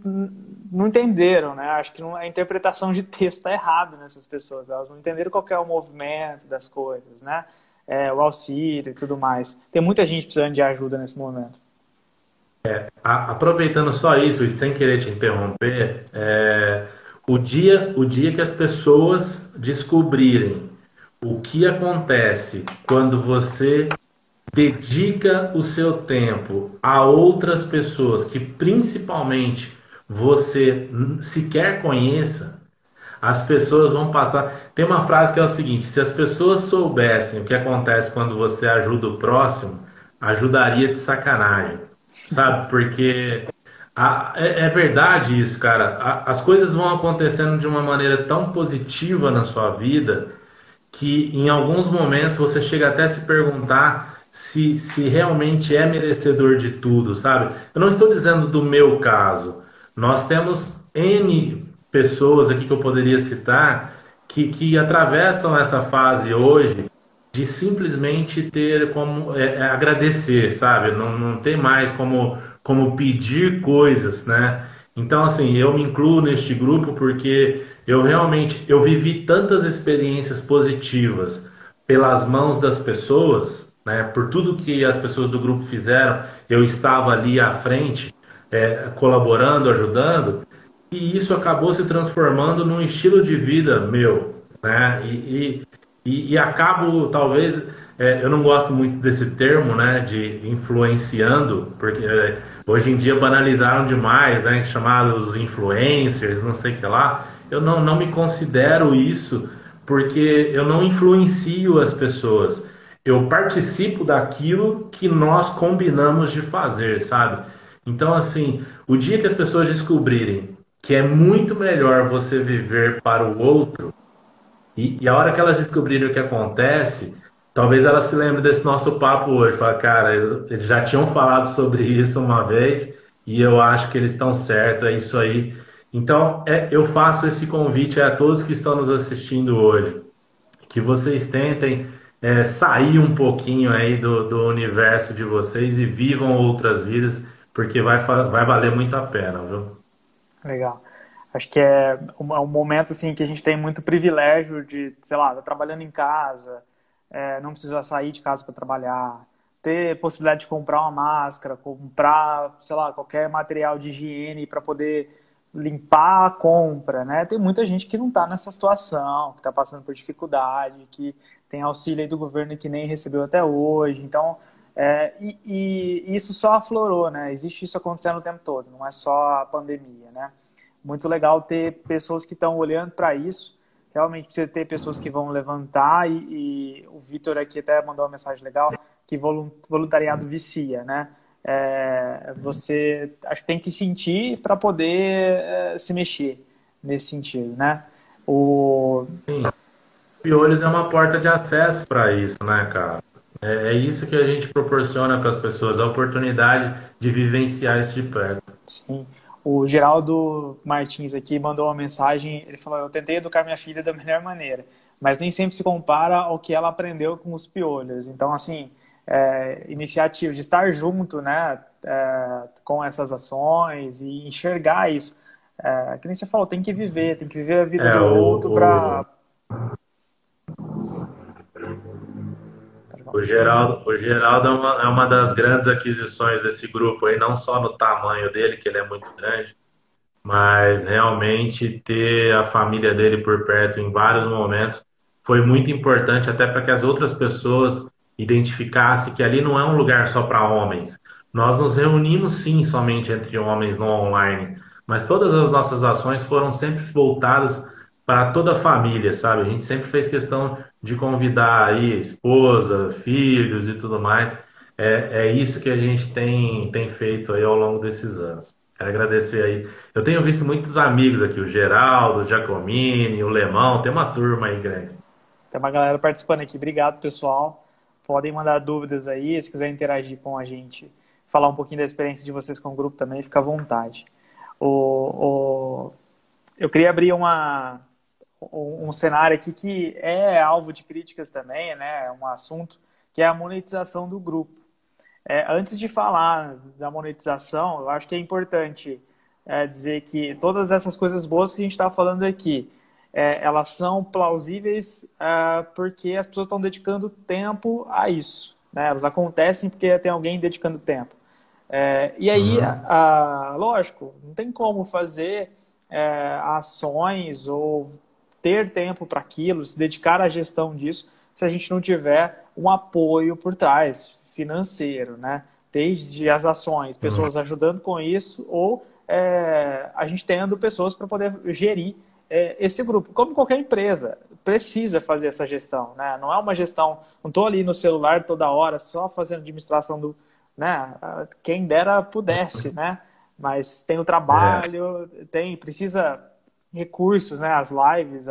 não entenderam, né? Acho que a interpretação de texto está errada nessas pessoas. Elas não entenderam qual é o movimento das coisas, né? é, o auxílio e tudo mais. Tem muita gente precisando de ajuda nesse momento. É, aproveitando só isso e sem querer te interromper, é, o, dia, o dia que as pessoas descobrirem o que acontece quando você dedica o seu tempo a outras pessoas que principalmente você sequer conheça, as pessoas vão passar. Tem uma frase que é o seguinte: se as pessoas soubessem o que acontece quando você ajuda o próximo, ajudaria de sacanagem, sabe? Porque a, é, é, verdade isso, cara. A, as coisas vão acontecendo de uma maneira tão positiva na sua vida que em alguns momentos você chega até a se perguntar se, se realmente é merecedor de tudo, sabe? Eu não estou dizendo do meu caso. Nós temos N pessoas aqui que eu poderia citar que, que atravessam essa fase hoje de simplesmente ter como é, é, agradecer, sabe? Não, não tem mais como, como pedir coisas, né? Então, assim, eu me incluo neste grupo porque eu realmente eu vivi tantas experiências positivas pelas mãos das pessoas, né? Por tudo que as pessoas do grupo fizeram, eu estava ali à frente, é, colaborando, ajudando, e isso acabou se transformando num estilo de vida meu, né? E, e, e acabo, talvez, é, eu não gosto muito desse termo, né, de influenciando, porque é, hoje em dia banalizaram demais, né, chamados influencers, não sei o que lá. Eu não, não me considero isso, porque eu não influencio as pessoas. Eu participo daquilo que nós combinamos de fazer, sabe? Então, assim, o dia que as pessoas descobrirem que é muito melhor você viver para o outro, e, e a hora que elas descobrirem o que acontece, talvez elas se lembrem desse nosso papo hoje. Fala, cara, eles já tinham falado sobre isso uma vez e eu acho que eles estão certos, é isso aí. Então, é, eu faço esse convite a todos que estão nos assistindo hoje, que vocês tentem é, sair um pouquinho aí do, do universo de vocês e vivam outras vidas, porque vai, vai valer muito a pena, viu? Legal. Acho que é um, é um momento assim que a gente tem muito privilégio de, sei lá, tá trabalhando em casa, é, não precisa sair de casa para trabalhar, ter possibilidade de comprar uma máscara, comprar, sei lá, qualquer material de higiene para poder limpar a compra, né? Tem muita gente que não está nessa situação, que está passando por dificuldade, que tem auxílio do governo que nem recebeu até hoje. Então, é, e, e, isso só aflorou, né? Existe isso acontecendo o tempo todo, não é só a pandemia, né? Muito legal ter pessoas que estão olhando para isso. Realmente precisa ter pessoas que vão levantar e, e o Vitor aqui até mandou uma mensagem legal que voluntariado vicia, né? É, você acho que tem que sentir para poder é, se mexer nesse sentido, né? O. Piolhos é uma porta de acesso para isso, né, cara? É, é, isso que a gente proporciona para as pessoas, a oportunidade de vivenciar isso de perto. Sim. O Geraldo Martins aqui mandou uma mensagem, ele falou, eu tentei educar minha filha da melhor maneira, mas nem sempre se compara ao que ela aprendeu com os piolhos. Então, assim, é, iniciativa de estar junto, né, é, com essas ações e enxergar isso. É, que nem você falou, tem que viver, tem que viver a vida é, do outro para O Geraldo, o Geraldo é, uma, é uma das grandes aquisições desse grupo aí, não só no tamanho dele, que ele é muito grande, mas realmente ter a família dele por perto em vários momentos foi muito importante até para que as outras pessoas identificassem que ali não é um lugar só para homens. Nós nos reunimos sim somente entre homens no online, mas todas as nossas ações foram sempre voltadas para toda a família, sabe? A gente sempre fez questão de convidar aí esposa, filhos e tudo mais. É, é isso que a gente tem, tem feito aí ao longo desses anos. Quero agradecer aí. Eu tenho visto muitos amigos aqui, o Geraldo, o Giacomini, o Lemão, tem uma turma aí grande. Tem uma galera participando aqui. Obrigado, pessoal. Podem mandar dúvidas aí, se quiser interagir com a gente, falar um pouquinho da experiência de vocês com o grupo também, fica à vontade. O, o... Eu queria abrir uma, um cenário aqui que é alvo de críticas também, né? É um assunto que é a monetização do grupo. É, antes de falar da monetização, eu acho que é importante é, dizer que todas essas coisas boas que a gente está falando aqui, é, elas são plausíveis é, porque as pessoas estão dedicando tempo a isso. Né? Elas acontecem porque tem alguém dedicando tempo. É, e aí, uhum. a, a, lógico, não tem como fazer ações ou ter tempo para aquilo, se dedicar à gestão disso, se a gente não tiver um apoio por trás, financeiro, né? Desde as ações, pessoas uhum. ajudando com isso, ou é, a gente tendo pessoas para poder gerir é, esse grupo. Como qualquer empresa, precisa fazer essa gestão, né? Não é uma gestão, não estou ali no celular toda hora só fazendo administração do, né? Quem dera pudesse, né? Mas tem o trabalho, é. tem, precisa recursos, né? As lives,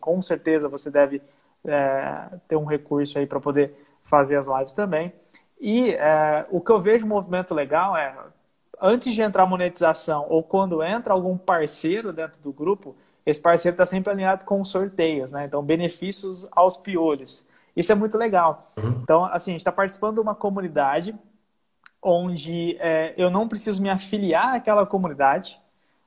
com certeza você deve é, ter um recurso aí para poder fazer as lives também. E é, o que eu vejo um movimento legal é, antes de entrar a monetização ou quando entra algum parceiro dentro do grupo, esse parceiro está sempre alinhado com sorteios, né? Então, benefícios aos piolhos. Isso é muito legal. Uhum. Então, assim, a gente está participando de uma comunidade onde é, eu não preciso me afiliar àquela comunidade,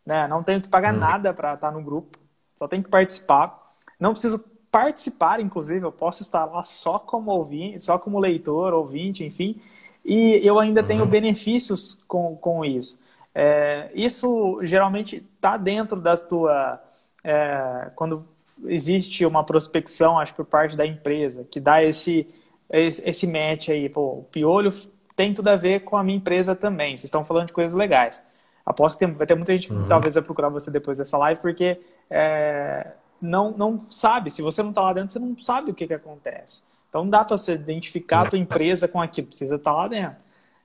né? Não tenho que pagar hum. nada para estar no grupo, só tenho que participar. Não preciso participar, inclusive, eu posso estar lá só como ouvinte, só como leitor, ouvinte, enfim, e eu ainda uhum. tenho benefícios com, com isso. É, isso geralmente está dentro da tua. É, quando existe uma prospecção, acho por parte da empresa, que dá esse, esse, esse match aí, pô, o piolho tem tudo a ver com a minha empresa também. Vocês estão falando de coisas legais. Aposto que tem, vai ter muita gente que uhum. talvez vai procurar você depois dessa live, porque é, não, não sabe. Se você não está lá dentro, você não sabe o que, que acontece. Então, não dá para você identificar a tua empresa com aquilo, precisa estar tá lá dentro.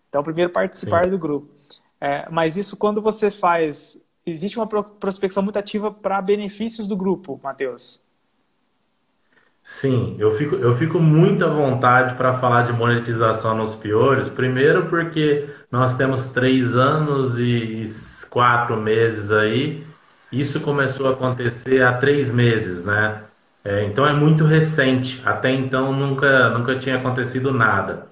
Então, primeiro participar Sim. do grupo. É, mas isso quando você faz. Existe uma prospecção muito ativa para benefícios do grupo, Matheus. Sim, eu fico, eu fico muito à vontade para falar de monetização nos piores. Primeiro, porque nós temos três anos e quatro meses aí. Isso começou a acontecer há três meses, né? É, então é muito recente. Até então nunca, nunca tinha acontecido nada.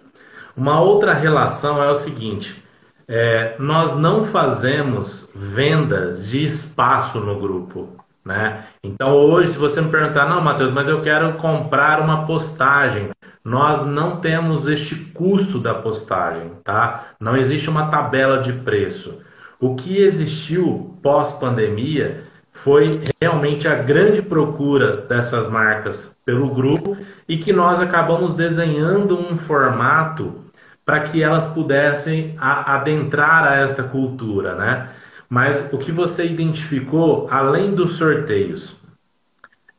Uma outra relação é o seguinte: é, nós não fazemos venda de espaço no grupo. Né? Então hoje, se você me perguntar, não, Matheus, mas eu quero comprar uma postagem, nós não temos este custo da postagem, tá? Não existe uma tabela de preço. O que existiu pós-pandemia foi realmente a grande procura dessas marcas pelo grupo e que nós acabamos desenhando um formato para que elas pudessem adentrar a esta cultura, né? Mas o que você identificou, além dos sorteios,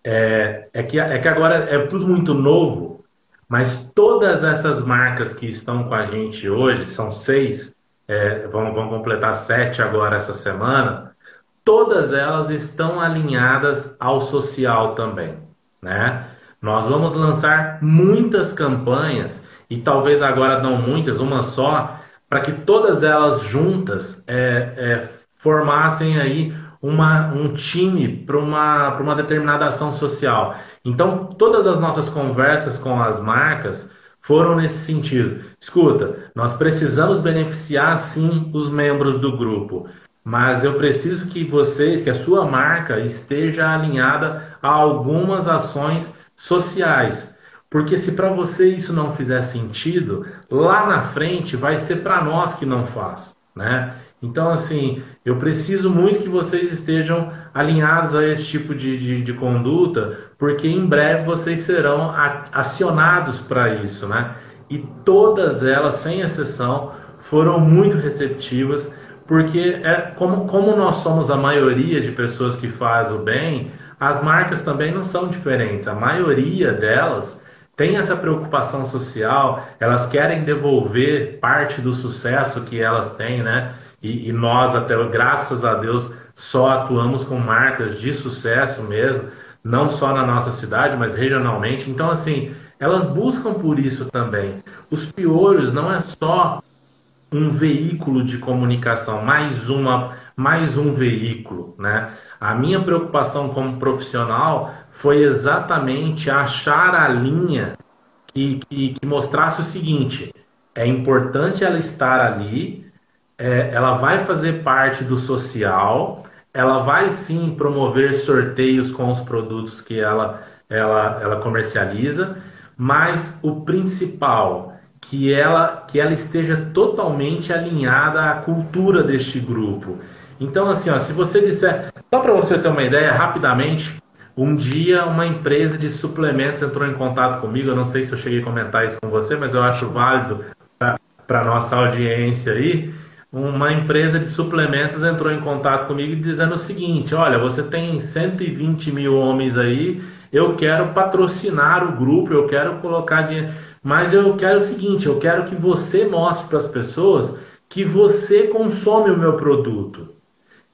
é, é, que, é que agora é tudo muito novo, mas todas essas marcas que estão com a gente hoje, são seis, é, vão, vão completar sete agora essa semana, todas elas estão alinhadas ao social também, né? Nós vamos lançar muitas campanhas e talvez agora não muitas, uma só, para que todas elas juntas é, é, formassem aí uma, um time para uma, uma determinada ação social. Então, todas as nossas conversas com as marcas foram nesse sentido. Escuta, nós precisamos beneficiar sim os membros do grupo, mas eu preciso que vocês, que a sua marca esteja alinhada a algumas ações sociais. Porque se para você isso não fizer sentido, lá na frente vai ser para nós que não faz, né? Então, assim, eu preciso muito que vocês estejam alinhados a esse tipo de, de, de conduta, porque em breve vocês serão acionados para isso, né? E todas elas, sem exceção, foram muito receptivas, porque é como, como nós somos a maioria de pessoas que faz o bem, as marcas também não são diferentes. A maioria delas tem essa preocupação social, elas querem devolver parte do sucesso que elas têm, né? E, e, nós, até graças a Deus, só atuamos com marcas de sucesso mesmo, não só na nossa cidade, mas regionalmente. Então, assim, elas buscam por isso também. Os piolhos não é só um veículo de comunicação, mais uma, mais um veículo, né? A minha preocupação como profissional foi exatamente achar a linha que, que, que mostrasse o seguinte: é importante ela estar ali, é, ela vai fazer parte do social, ela vai sim promover sorteios com os produtos que ela, ela, ela comercializa, mas o principal, que ela, que ela esteja totalmente alinhada à cultura deste grupo. Então, assim, ó, se você disser, só para você ter uma ideia, rapidamente, um dia uma empresa de suplementos entrou em contato comigo, eu não sei se eu cheguei a comentar isso com você, mas eu acho válido para nossa audiência aí uma empresa de suplementos entrou em contato comigo dizendo o seguinte: olha, você tem 120 mil homens aí, eu quero patrocinar o grupo, eu quero colocar dinheiro, mas eu quero o seguinte: eu quero que você mostre para as pessoas que você consome o meu produto.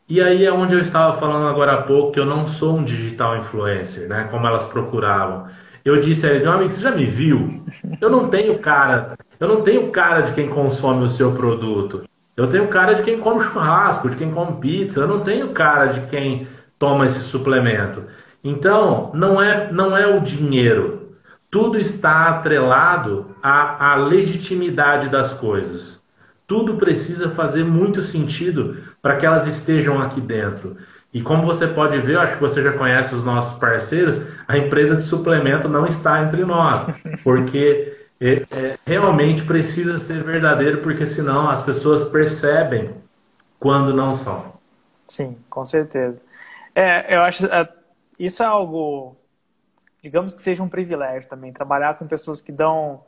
E aí é onde eu estava falando agora há pouco que eu não sou um digital influencer, né? Como elas procuravam. Eu disse a ele, meu amigo, você já me viu? Eu não tenho cara, eu não tenho cara de quem consome o seu produto. Eu tenho cara de quem come churrasco, de quem come pizza, eu não tenho cara de quem toma esse suplemento. Então, não é, não é o dinheiro. Tudo está atrelado à, à legitimidade das coisas. Tudo precisa fazer muito sentido para que elas estejam aqui dentro. E como você pode ver, acho que você já conhece os nossos parceiros, a empresa de suplemento não está entre nós, porque é, é, realmente precisa ser verdadeiro, porque senão as pessoas percebem quando não são. Sim, com certeza. É, eu acho é, isso é algo, digamos que seja um privilégio também, trabalhar com pessoas que dão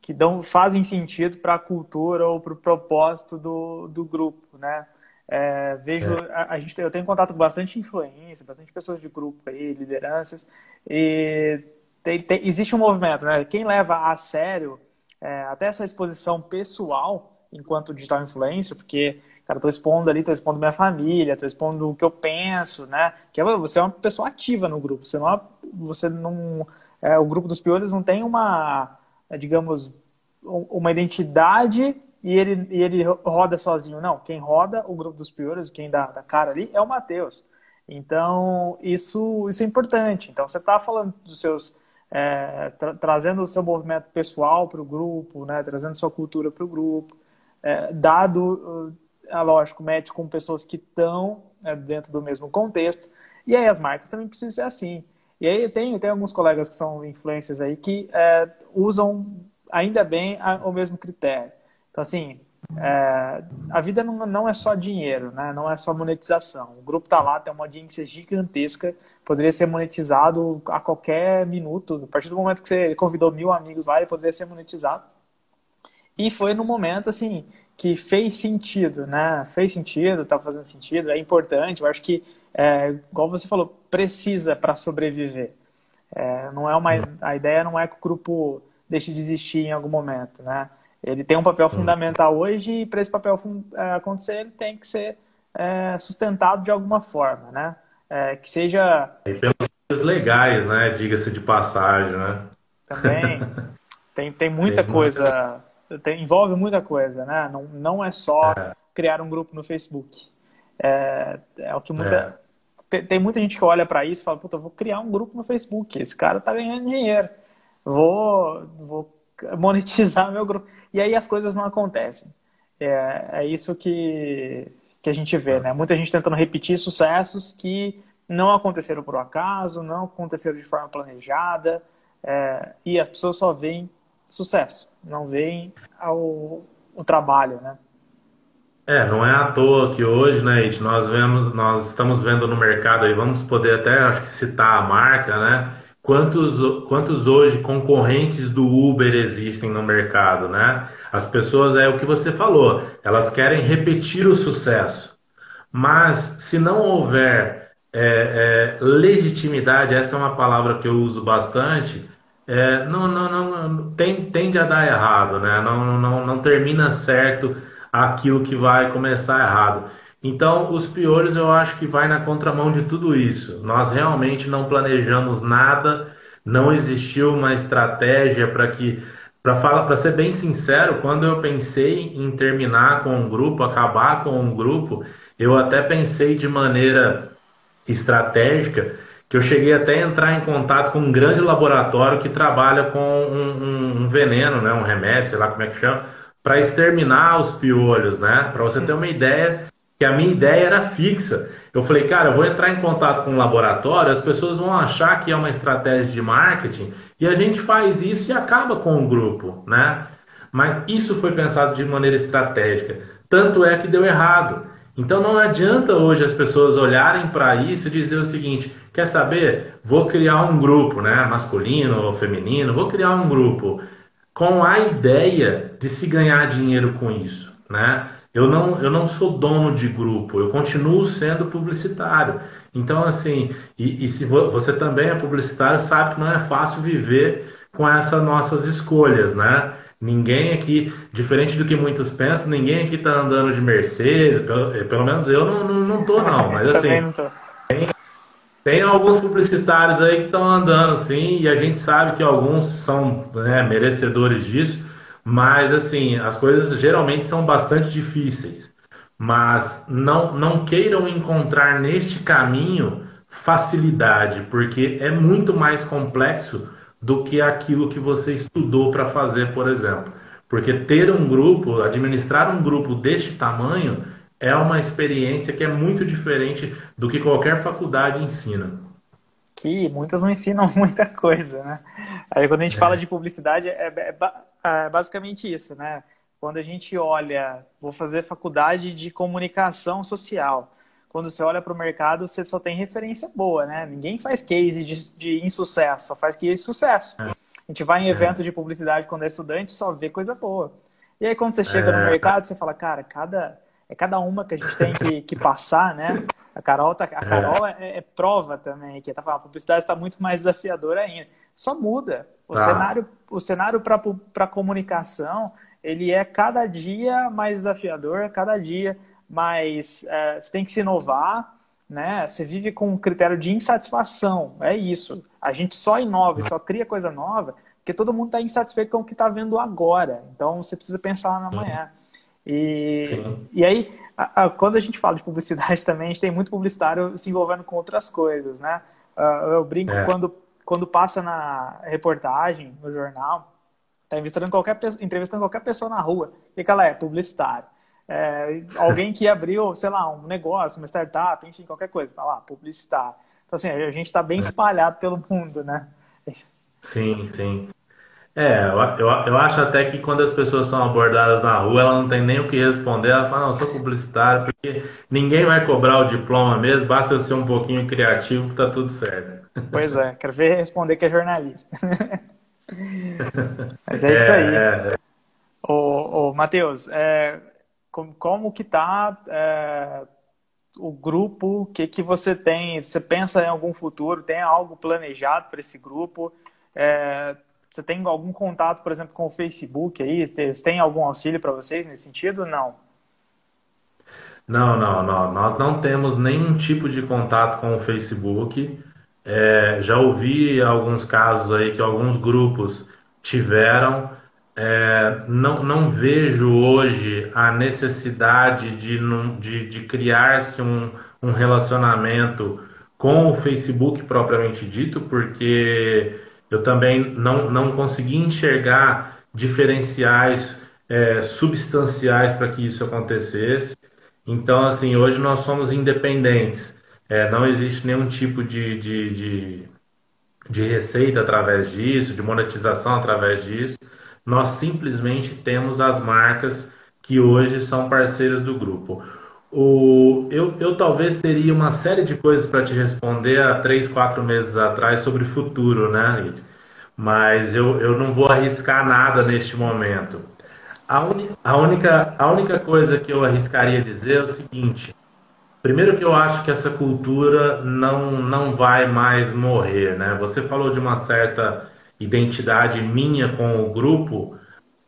que dão fazem sentido para a cultura ou para o propósito do, do grupo, né? É, vejo, é. a, a, gente, eu tenho contato com bastante influência, bastante pessoas de grupo aí, lideranças, e tem, tem, existe um movimento, né? Quem leva a sério é, até essa exposição pessoal enquanto digital influencer, porque, cara, tô expondo ali, tô expondo minha família, tô expondo o que eu penso, né? Que é, você é uma pessoa ativa no grupo, você não, é, você não, é, o grupo dos piolhos não tem uma, digamos, uma identidade e ele, e ele roda sozinho. Não, quem roda o grupo dos piores, quem dá, dá cara ali, é o Matheus. Então, isso, isso é importante. Então, você está falando dos seus. É, tra trazendo o seu movimento pessoal para o grupo, né, trazendo sua cultura para o grupo, é, dado, é lógico, mete com pessoas que estão é, dentro do mesmo contexto. E aí as marcas também precisam ser assim. E aí tem, tem alguns colegas que são influencers aí que é, usam ainda bem a, o mesmo critério. Então, assim, é, a vida não, não, é só dinheiro, né? não é só monetização. O grupo está lá, tem uma audiência gigantesca, poderia ser monetizado a qualquer minuto. A partir do momento que você convidou mil amigos lá, ele poderia ser monetizado. E foi no momento, assim, que fez sentido, né? Fez sentido, está fazendo sentido, é importante. Eu acho que, é, igual você falou, precisa para sobreviver. É, não é uma, a ideia não é que o grupo deixe de existir em algum momento, né? Ele tem um papel hum. fundamental hoje e para esse papel é, acontecer ele tem que ser é, sustentado de alguma forma, né? É, que seja... E pelos legais, né? Diga-se de passagem, né? Também. tem, tem muita tem coisa... Muita... Tem, envolve muita coisa, né? Não, não é só é. criar um grupo no Facebook. É, é o que muita... É. Tem, tem, muita gente que olha para isso e fala, puta, vou criar um grupo no Facebook. Esse cara tá ganhando dinheiro. Vou, vou monetizar meu grupo. E aí as coisas não acontecem. É, é isso que, que a gente vê, né? Muita gente tentando repetir sucessos que não aconteceram por acaso, não aconteceram de forma planejada, é, e as pessoas só veem sucesso, não veem o, o trabalho, né? É, não é à toa que hoje, né, It, nós vemos, nós estamos vendo no mercado aí, vamos poder até acho que citar a marca, né? quantos, quantos hoje concorrentes do Uber existem no mercado, né? As pessoas, é o que você falou, elas querem repetir o sucesso. Mas se não houver é, é, legitimidade, essa é uma palavra que eu uso bastante, é, não, não, não, tem, tende a dar errado, né? Não, não, não termina certo aquilo que vai começar errado. Então, os piolhos eu acho que vai na contramão de tudo isso. Nós realmente não planejamos nada, não existiu uma estratégia para que para falar, para ser bem sincero, quando eu pensei em terminar com um grupo, acabar com um grupo, eu até pensei de maneira estratégica que eu cheguei até a entrar em contato com um grande laboratório que trabalha com um, um, um veneno, né, um remédio, sei lá como é que chama, para exterminar os piolhos, né? Para você ter uma ideia, que a minha ideia era fixa. Eu falei, cara, eu vou entrar em contato com um laboratório, as pessoas vão achar que é uma estratégia de marketing e a gente faz isso e acaba com o grupo, né? Mas isso foi pensado de maneira estratégica. Tanto é que deu errado. Então não adianta hoje as pessoas olharem para isso e dizer o seguinte: quer saber? Vou criar um grupo, né? Masculino ou feminino, vou criar um grupo com a ideia de se ganhar dinheiro com isso, né? Eu não, eu não sou dono de grupo, eu continuo sendo publicitário. Então, assim, e, e se você também é publicitário, sabe que não é fácil viver com essas nossas escolhas, né? Ninguém aqui, diferente do que muitos pensam, ninguém aqui tá andando de Mercedes, pelo, eh, pelo menos eu não, não, não tô, não. Mas assim, não tem, tem, alguns publicitários aí que estão andando, sim, e a gente sabe que alguns são né, merecedores disso. Mas assim, as coisas geralmente são bastante difíceis. Mas não, não queiram encontrar neste caminho facilidade, porque é muito mais complexo do que aquilo que você estudou para fazer, por exemplo. Porque ter um grupo, administrar um grupo deste tamanho, é uma experiência que é muito diferente do que qualquer faculdade ensina. Que muitas não ensinam muita coisa, né? Aí quando a gente é. fala de publicidade, é, é, é basicamente isso, né? Quando a gente olha, vou fazer faculdade de comunicação social. Quando você olha para o mercado, você só tem referência boa, né? Ninguém faz case de, de insucesso, só faz case de sucesso. É. A gente vai em evento de publicidade quando é estudante, só vê coisa boa. E aí quando você chega no é. mercado, você fala, cara, cada é cada uma que a gente tem que, que passar, né? A Carol, tá, a é. Carol é, é, prova também que tá falando, a publicidade está muito mais desafiadora ainda. Só muda. O tá. cenário, o cenário para comunicação, ele é cada dia mais desafiador, cada dia mais é, você tem que se inovar, né? Você vive com um critério de insatisfação. É isso. A gente só inova e só cria coisa nova porque todo mundo está insatisfeito com o que está vendo agora. Então você precisa pensar na manhã. E, e aí, a, a, quando a gente fala de publicidade também, a gente tem muito publicitário se envolvendo com outras coisas, né? Uh, eu brinco é. quando, quando passa na reportagem, no jornal, está entrevistando qualquer, entrevistando qualquer pessoa na rua, o que ela é? Publicitário. É, alguém que abriu, sei lá, um negócio, uma startup, enfim, qualquer coisa, fala lá, publicitário. Então, assim, a gente está bem é. espalhado pelo mundo, né? Sim, sim. É, eu, eu, eu acho até que quando as pessoas são abordadas na rua, ela não tem nem o que responder. Ela fala, não, eu sou publicitário, porque ninguém vai cobrar o diploma mesmo, basta eu ser um pouquinho criativo que tá tudo certo. Pois é, quero ver responder que é jornalista. Mas é, é isso aí. É, é. Ô, ô, Matheus, é, como, como que tá é, o grupo? O que, que você tem? Você pensa em algum futuro? Tem algo planejado para esse grupo? É, você tem algum contato, por exemplo, com o Facebook aí? Tem algum auxílio para vocês nesse sentido? Não. Não, não, não. Nós não temos nenhum tipo de contato com o Facebook. É, já ouvi alguns casos aí que alguns grupos tiveram. É, não, não vejo hoje a necessidade de, de, de criar-se um, um relacionamento com o Facebook propriamente dito, porque eu também não, não consegui enxergar diferenciais é, substanciais para que isso acontecesse. Então, assim, hoje nós somos independentes. É, não existe nenhum tipo de, de, de, de receita através disso, de monetização através disso. Nós simplesmente temos as marcas que hoje são parceiros do grupo. O, eu, eu talvez teria uma série de coisas para te responder há três, quatro meses atrás sobre futuro, né, Mas eu, eu não vou arriscar nada neste momento. A, un, a, única, a única coisa que eu arriscaria dizer é o seguinte: primeiro, que eu acho que essa cultura não, não vai mais morrer, né? Você falou de uma certa identidade minha com o grupo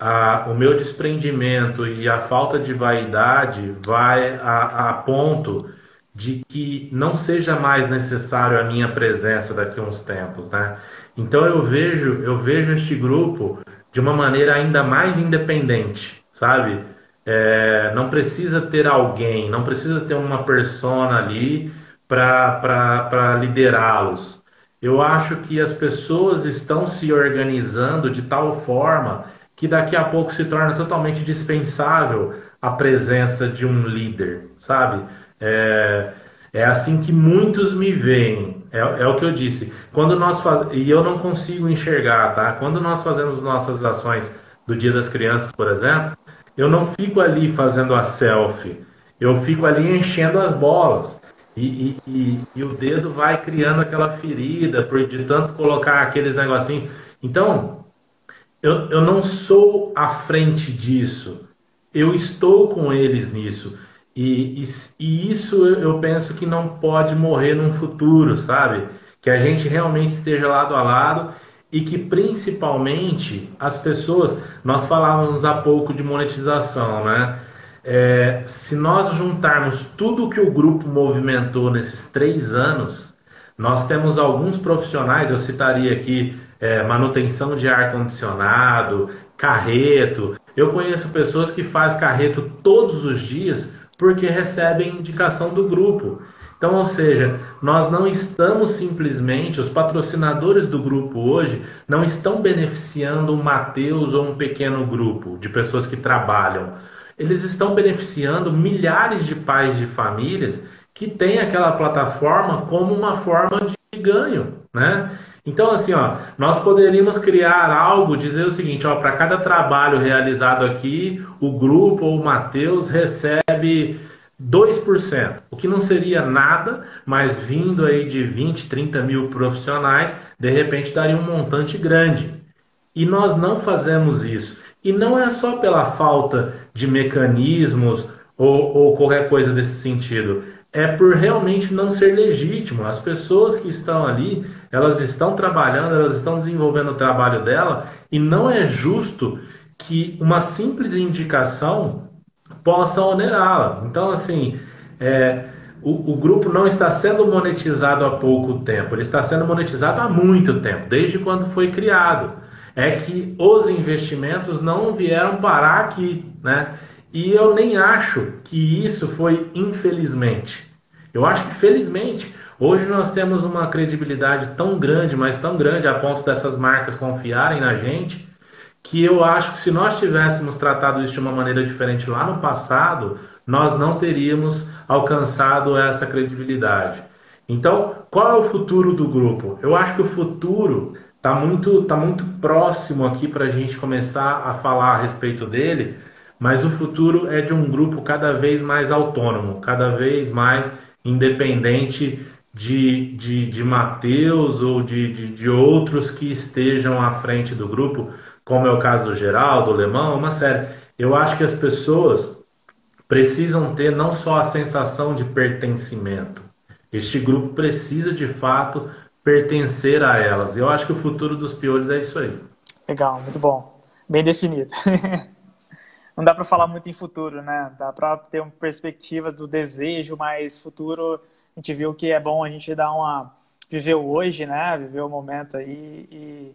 a, o meu desprendimento e a falta de vaidade vai a, a ponto de que não seja mais necessário a minha presença daqui a uns tempos, né? Então eu vejo eu vejo este grupo de uma maneira ainda mais independente, sabe? É, não precisa ter alguém, não precisa ter uma persona ali para liderá-los. Eu acho que as pessoas estão se organizando de tal forma que daqui a pouco se torna totalmente dispensável a presença de um líder, sabe? É, é assim que muitos me veem. É, é o que eu disse. Quando nós faz... E eu não consigo enxergar, tá? Quando nós fazemos nossas ações do Dia das Crianças, por exemplo, eu não fico ali fazendo a selfie. Eu fico ali enchendo as bolas. E, e, e, e o dedo vai criando aquela ferida por de tanto colocar aqueles negocinhos. Então, eu, eu não sou à frente disso. Eu estou com eles nisso. E, e, e, isso eu penso que não pode morrer num futuro, sabe? Que a gente realmente esteja lado a lado e que principalmente as pessoas. Nós falávamos há pouco de monetização, né? É, se nós juntarmos tudo que o grupo movimentou nesses três anos, nós temos alguns profissionais, eu citaria aqui é, manutenção de ar-condicionado, carreto. Eu conheço pessoas que fazem carreto todos os dias porque recebem indicação do grupo. Então, ou seja, nós não estamos simplesmente, os patrocinadores do grupo hoje não estão beneficiando um Mateus ou um pequeno grupo de pessoas que trabalham. Eles estão beneficiando milhares de pais de famílias que têm aquela plataforma como uma forma de ganho, né? Então, assim, ó, nós poderíamos criar algo, dizer o seguinte, ó, para cada trabalho realizado aqui, o grupo ou o Mateus recebe 2%, o que não seria nada, mas vindo aí de 20, 30 mil profissionais, de repente daria um montante grande. E nós não fazemos isso. E não é só pela falta de mecanismos ou, ou qualquer coisa desse sentido. É por realmente não ser legítimo. As pessoas que estão ali, elas estão trabalhando, elas estão desenvolvendo o trabalho dela, e não é justo que uma simples indicação possa onerá-la. Então, assim, é, o, o, grupo não está sendo monetizado há pouco tempo, ele está sendo monetizado há muito tempo, desde quando foi criado. É que os investimentos não vieram parar aqui, né? E eu nem acho que isso foi infelizmente. Eu acho que felizmente hoje nós temos uma credibilidade tão grande, mas tão grande a ponto dessas marcas confiarem na gente, que eu acho que se nós tivéssemos tratado isso de uma maneira diferente lá no passado, nós não teríamos alcançado essa credibilidade. Então, qual é o futuro do grupo? Eu acho que o futuro está muito, tá muito próximo aqui para a gente começar a falar a respeito dele, mas o futuro é de um grupo cada vez mais autônomo, cada vez mais independente de, de, de Mateus ou de, de, de outros que estejam à frente do grupo, como é o caso do Geraldo, do Lemão, uma série. Eu acho que as pessoas precisam ter não só a sensação de pertencimento. Este grupo precisa de fato pertencer a elas. Eu acho que o futuro dos piolhos é isso aí. Legal, muito bom. Bem definido. Não dá para falar muito em futuro, né? Dá para ter uma perspectiva do desejo, mas futuro a gente viu que é bom a gente dar uma viver o hoje, né? Viver o momento aí e,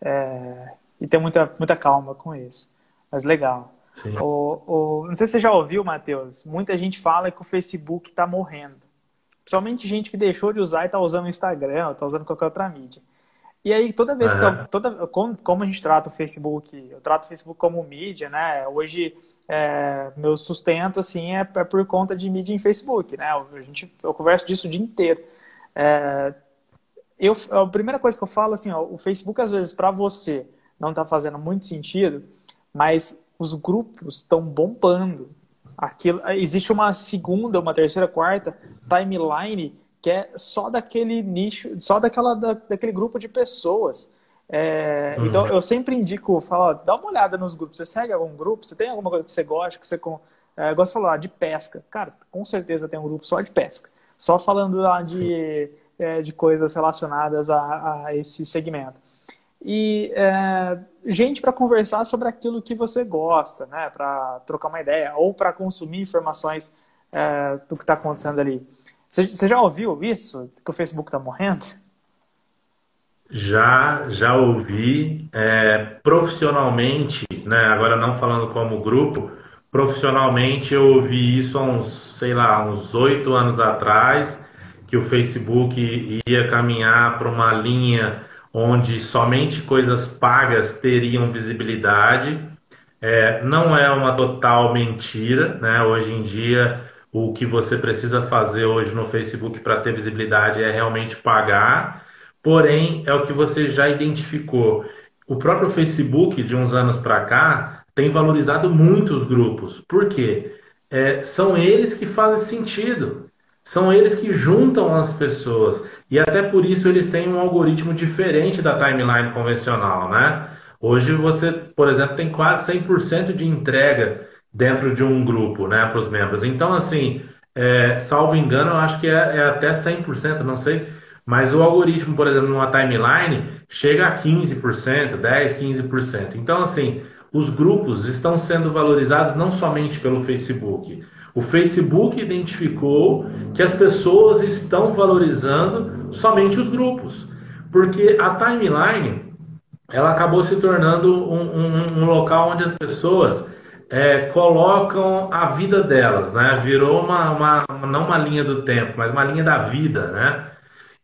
é, e ter muita muita calma com isso. Mas legal. O, o, não sei se você já ouviu, Matheus, muita gente fala que o Facebook está morrendo. Principalmente gente que deixou de usar e está usando o Instagram, está usando qualquer outra mídia. E aí, toda vez uhum. que eu, toda, como, como, a gente trata o Facebook, eu trato o Facebook como mídia, né? Hoje, é, meu sustento, assim, é, é, por conta de mídia em Facebook, né? A gente, eu converso disso o dia inteiro. É, eu, a primeira coisa que eu falo, assim, ó, o Facebook, às vezes, para você, não está fazendo muito sentido, mas os grupos estão bombando. Aquilo, existe uma segunda, uma terceira, quarta timeline que é só daquele nicho, só daquela, da, daquele grupo de pessoas. É, uhum. Então eu sempre indico, falo, dá uma olhada nos grupos. Você segue algum grupo? Você tem alguma coisa que você gosta, que você é, gosta de falar de pesca? Cara, com certeza tem um grupo só de pesca, só falando lá de, é, de coisas relacionadas a, a esse segmento e é, gente para conversar sobre aquilo que você gosta, né? Para trocar uma ideia ou para consumir informações é, do que está acontecendo ali. Você, já ouviu isso? Que o Facebook está morrendo? Já, já ouvi. É, profissionalmente, né? Agora não falando como grupo, profissionalmente eu ouvi isso há uns, sei lá, uns oito anos atrás, que o Facebook ia caminhar para uma linha onde somente coisas pagas teriam visibilidade. É, não é uma total mentira, né? Hoje em dia, o que você precisa fazer hoje no Facebook para ter visibilidade é realmente pagar. Porém, é o que você já identificou. O próprio Facebook, de uns anos para cá, tem valorizado muito os grupos. Por quê? É, são eles que fazem sentido. São eles que juntam as pessoas. E até por isso eles têm um algoritmo diferente da timeline convencional, né? Hoje você, por exemplo, tem quase 100% de entrega dentro de um grupo, né, para os membros. Então, assim, é, salvo engano, eu acho que é, é, até 100%, não sei. Mas o algoritmo, por exemplo, numa timeline, chega a 15%, 10%, 15%. Então, assim, os grupos estão sendo valorizados não somente pelo Facebook, o Facebook identificou que as pessoas estão valorizando somente os grupos, porque a timeline ela acabou se tornando um, um, um local onde as pessoas é, colocam a vida delas, né? Virou uma, uma, não uma linha do tempo, mas uma linha da vida, né?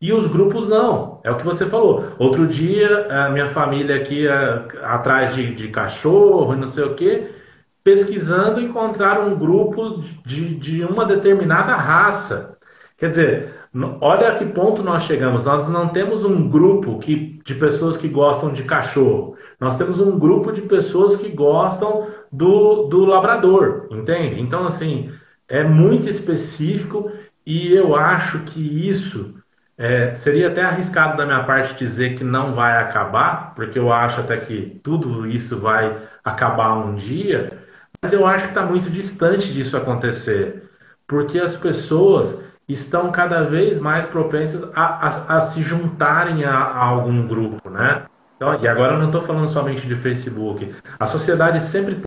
E os grupos não, é o que você falou. Outro dia, a minha família aqui atrás de, de cachorro e não sei o que, pesquisando encontraram um grupo de, de uma determinada raça. Quer dizer, olha a que ponto nós chegamos. Nós não temos um grupo que, de pessoas que gostam de cachorro. Nós temos um grupo de pessoas que gostam do, do labrador, entende? Então, assim, é muito específico e eu acho que isso é, seria até arriscado da minha parte dizer que não vai acabar, porque eu acho até que tudo isso vai acabar um dia, mas eu acho que está muito distante disso acontecer, porque as pessoas estão cada vez mais propensas a, a, a se juntarem a, a, algum grupo, né? Então, e agora eu não estou falando somente de Facebook. A sociedade sempre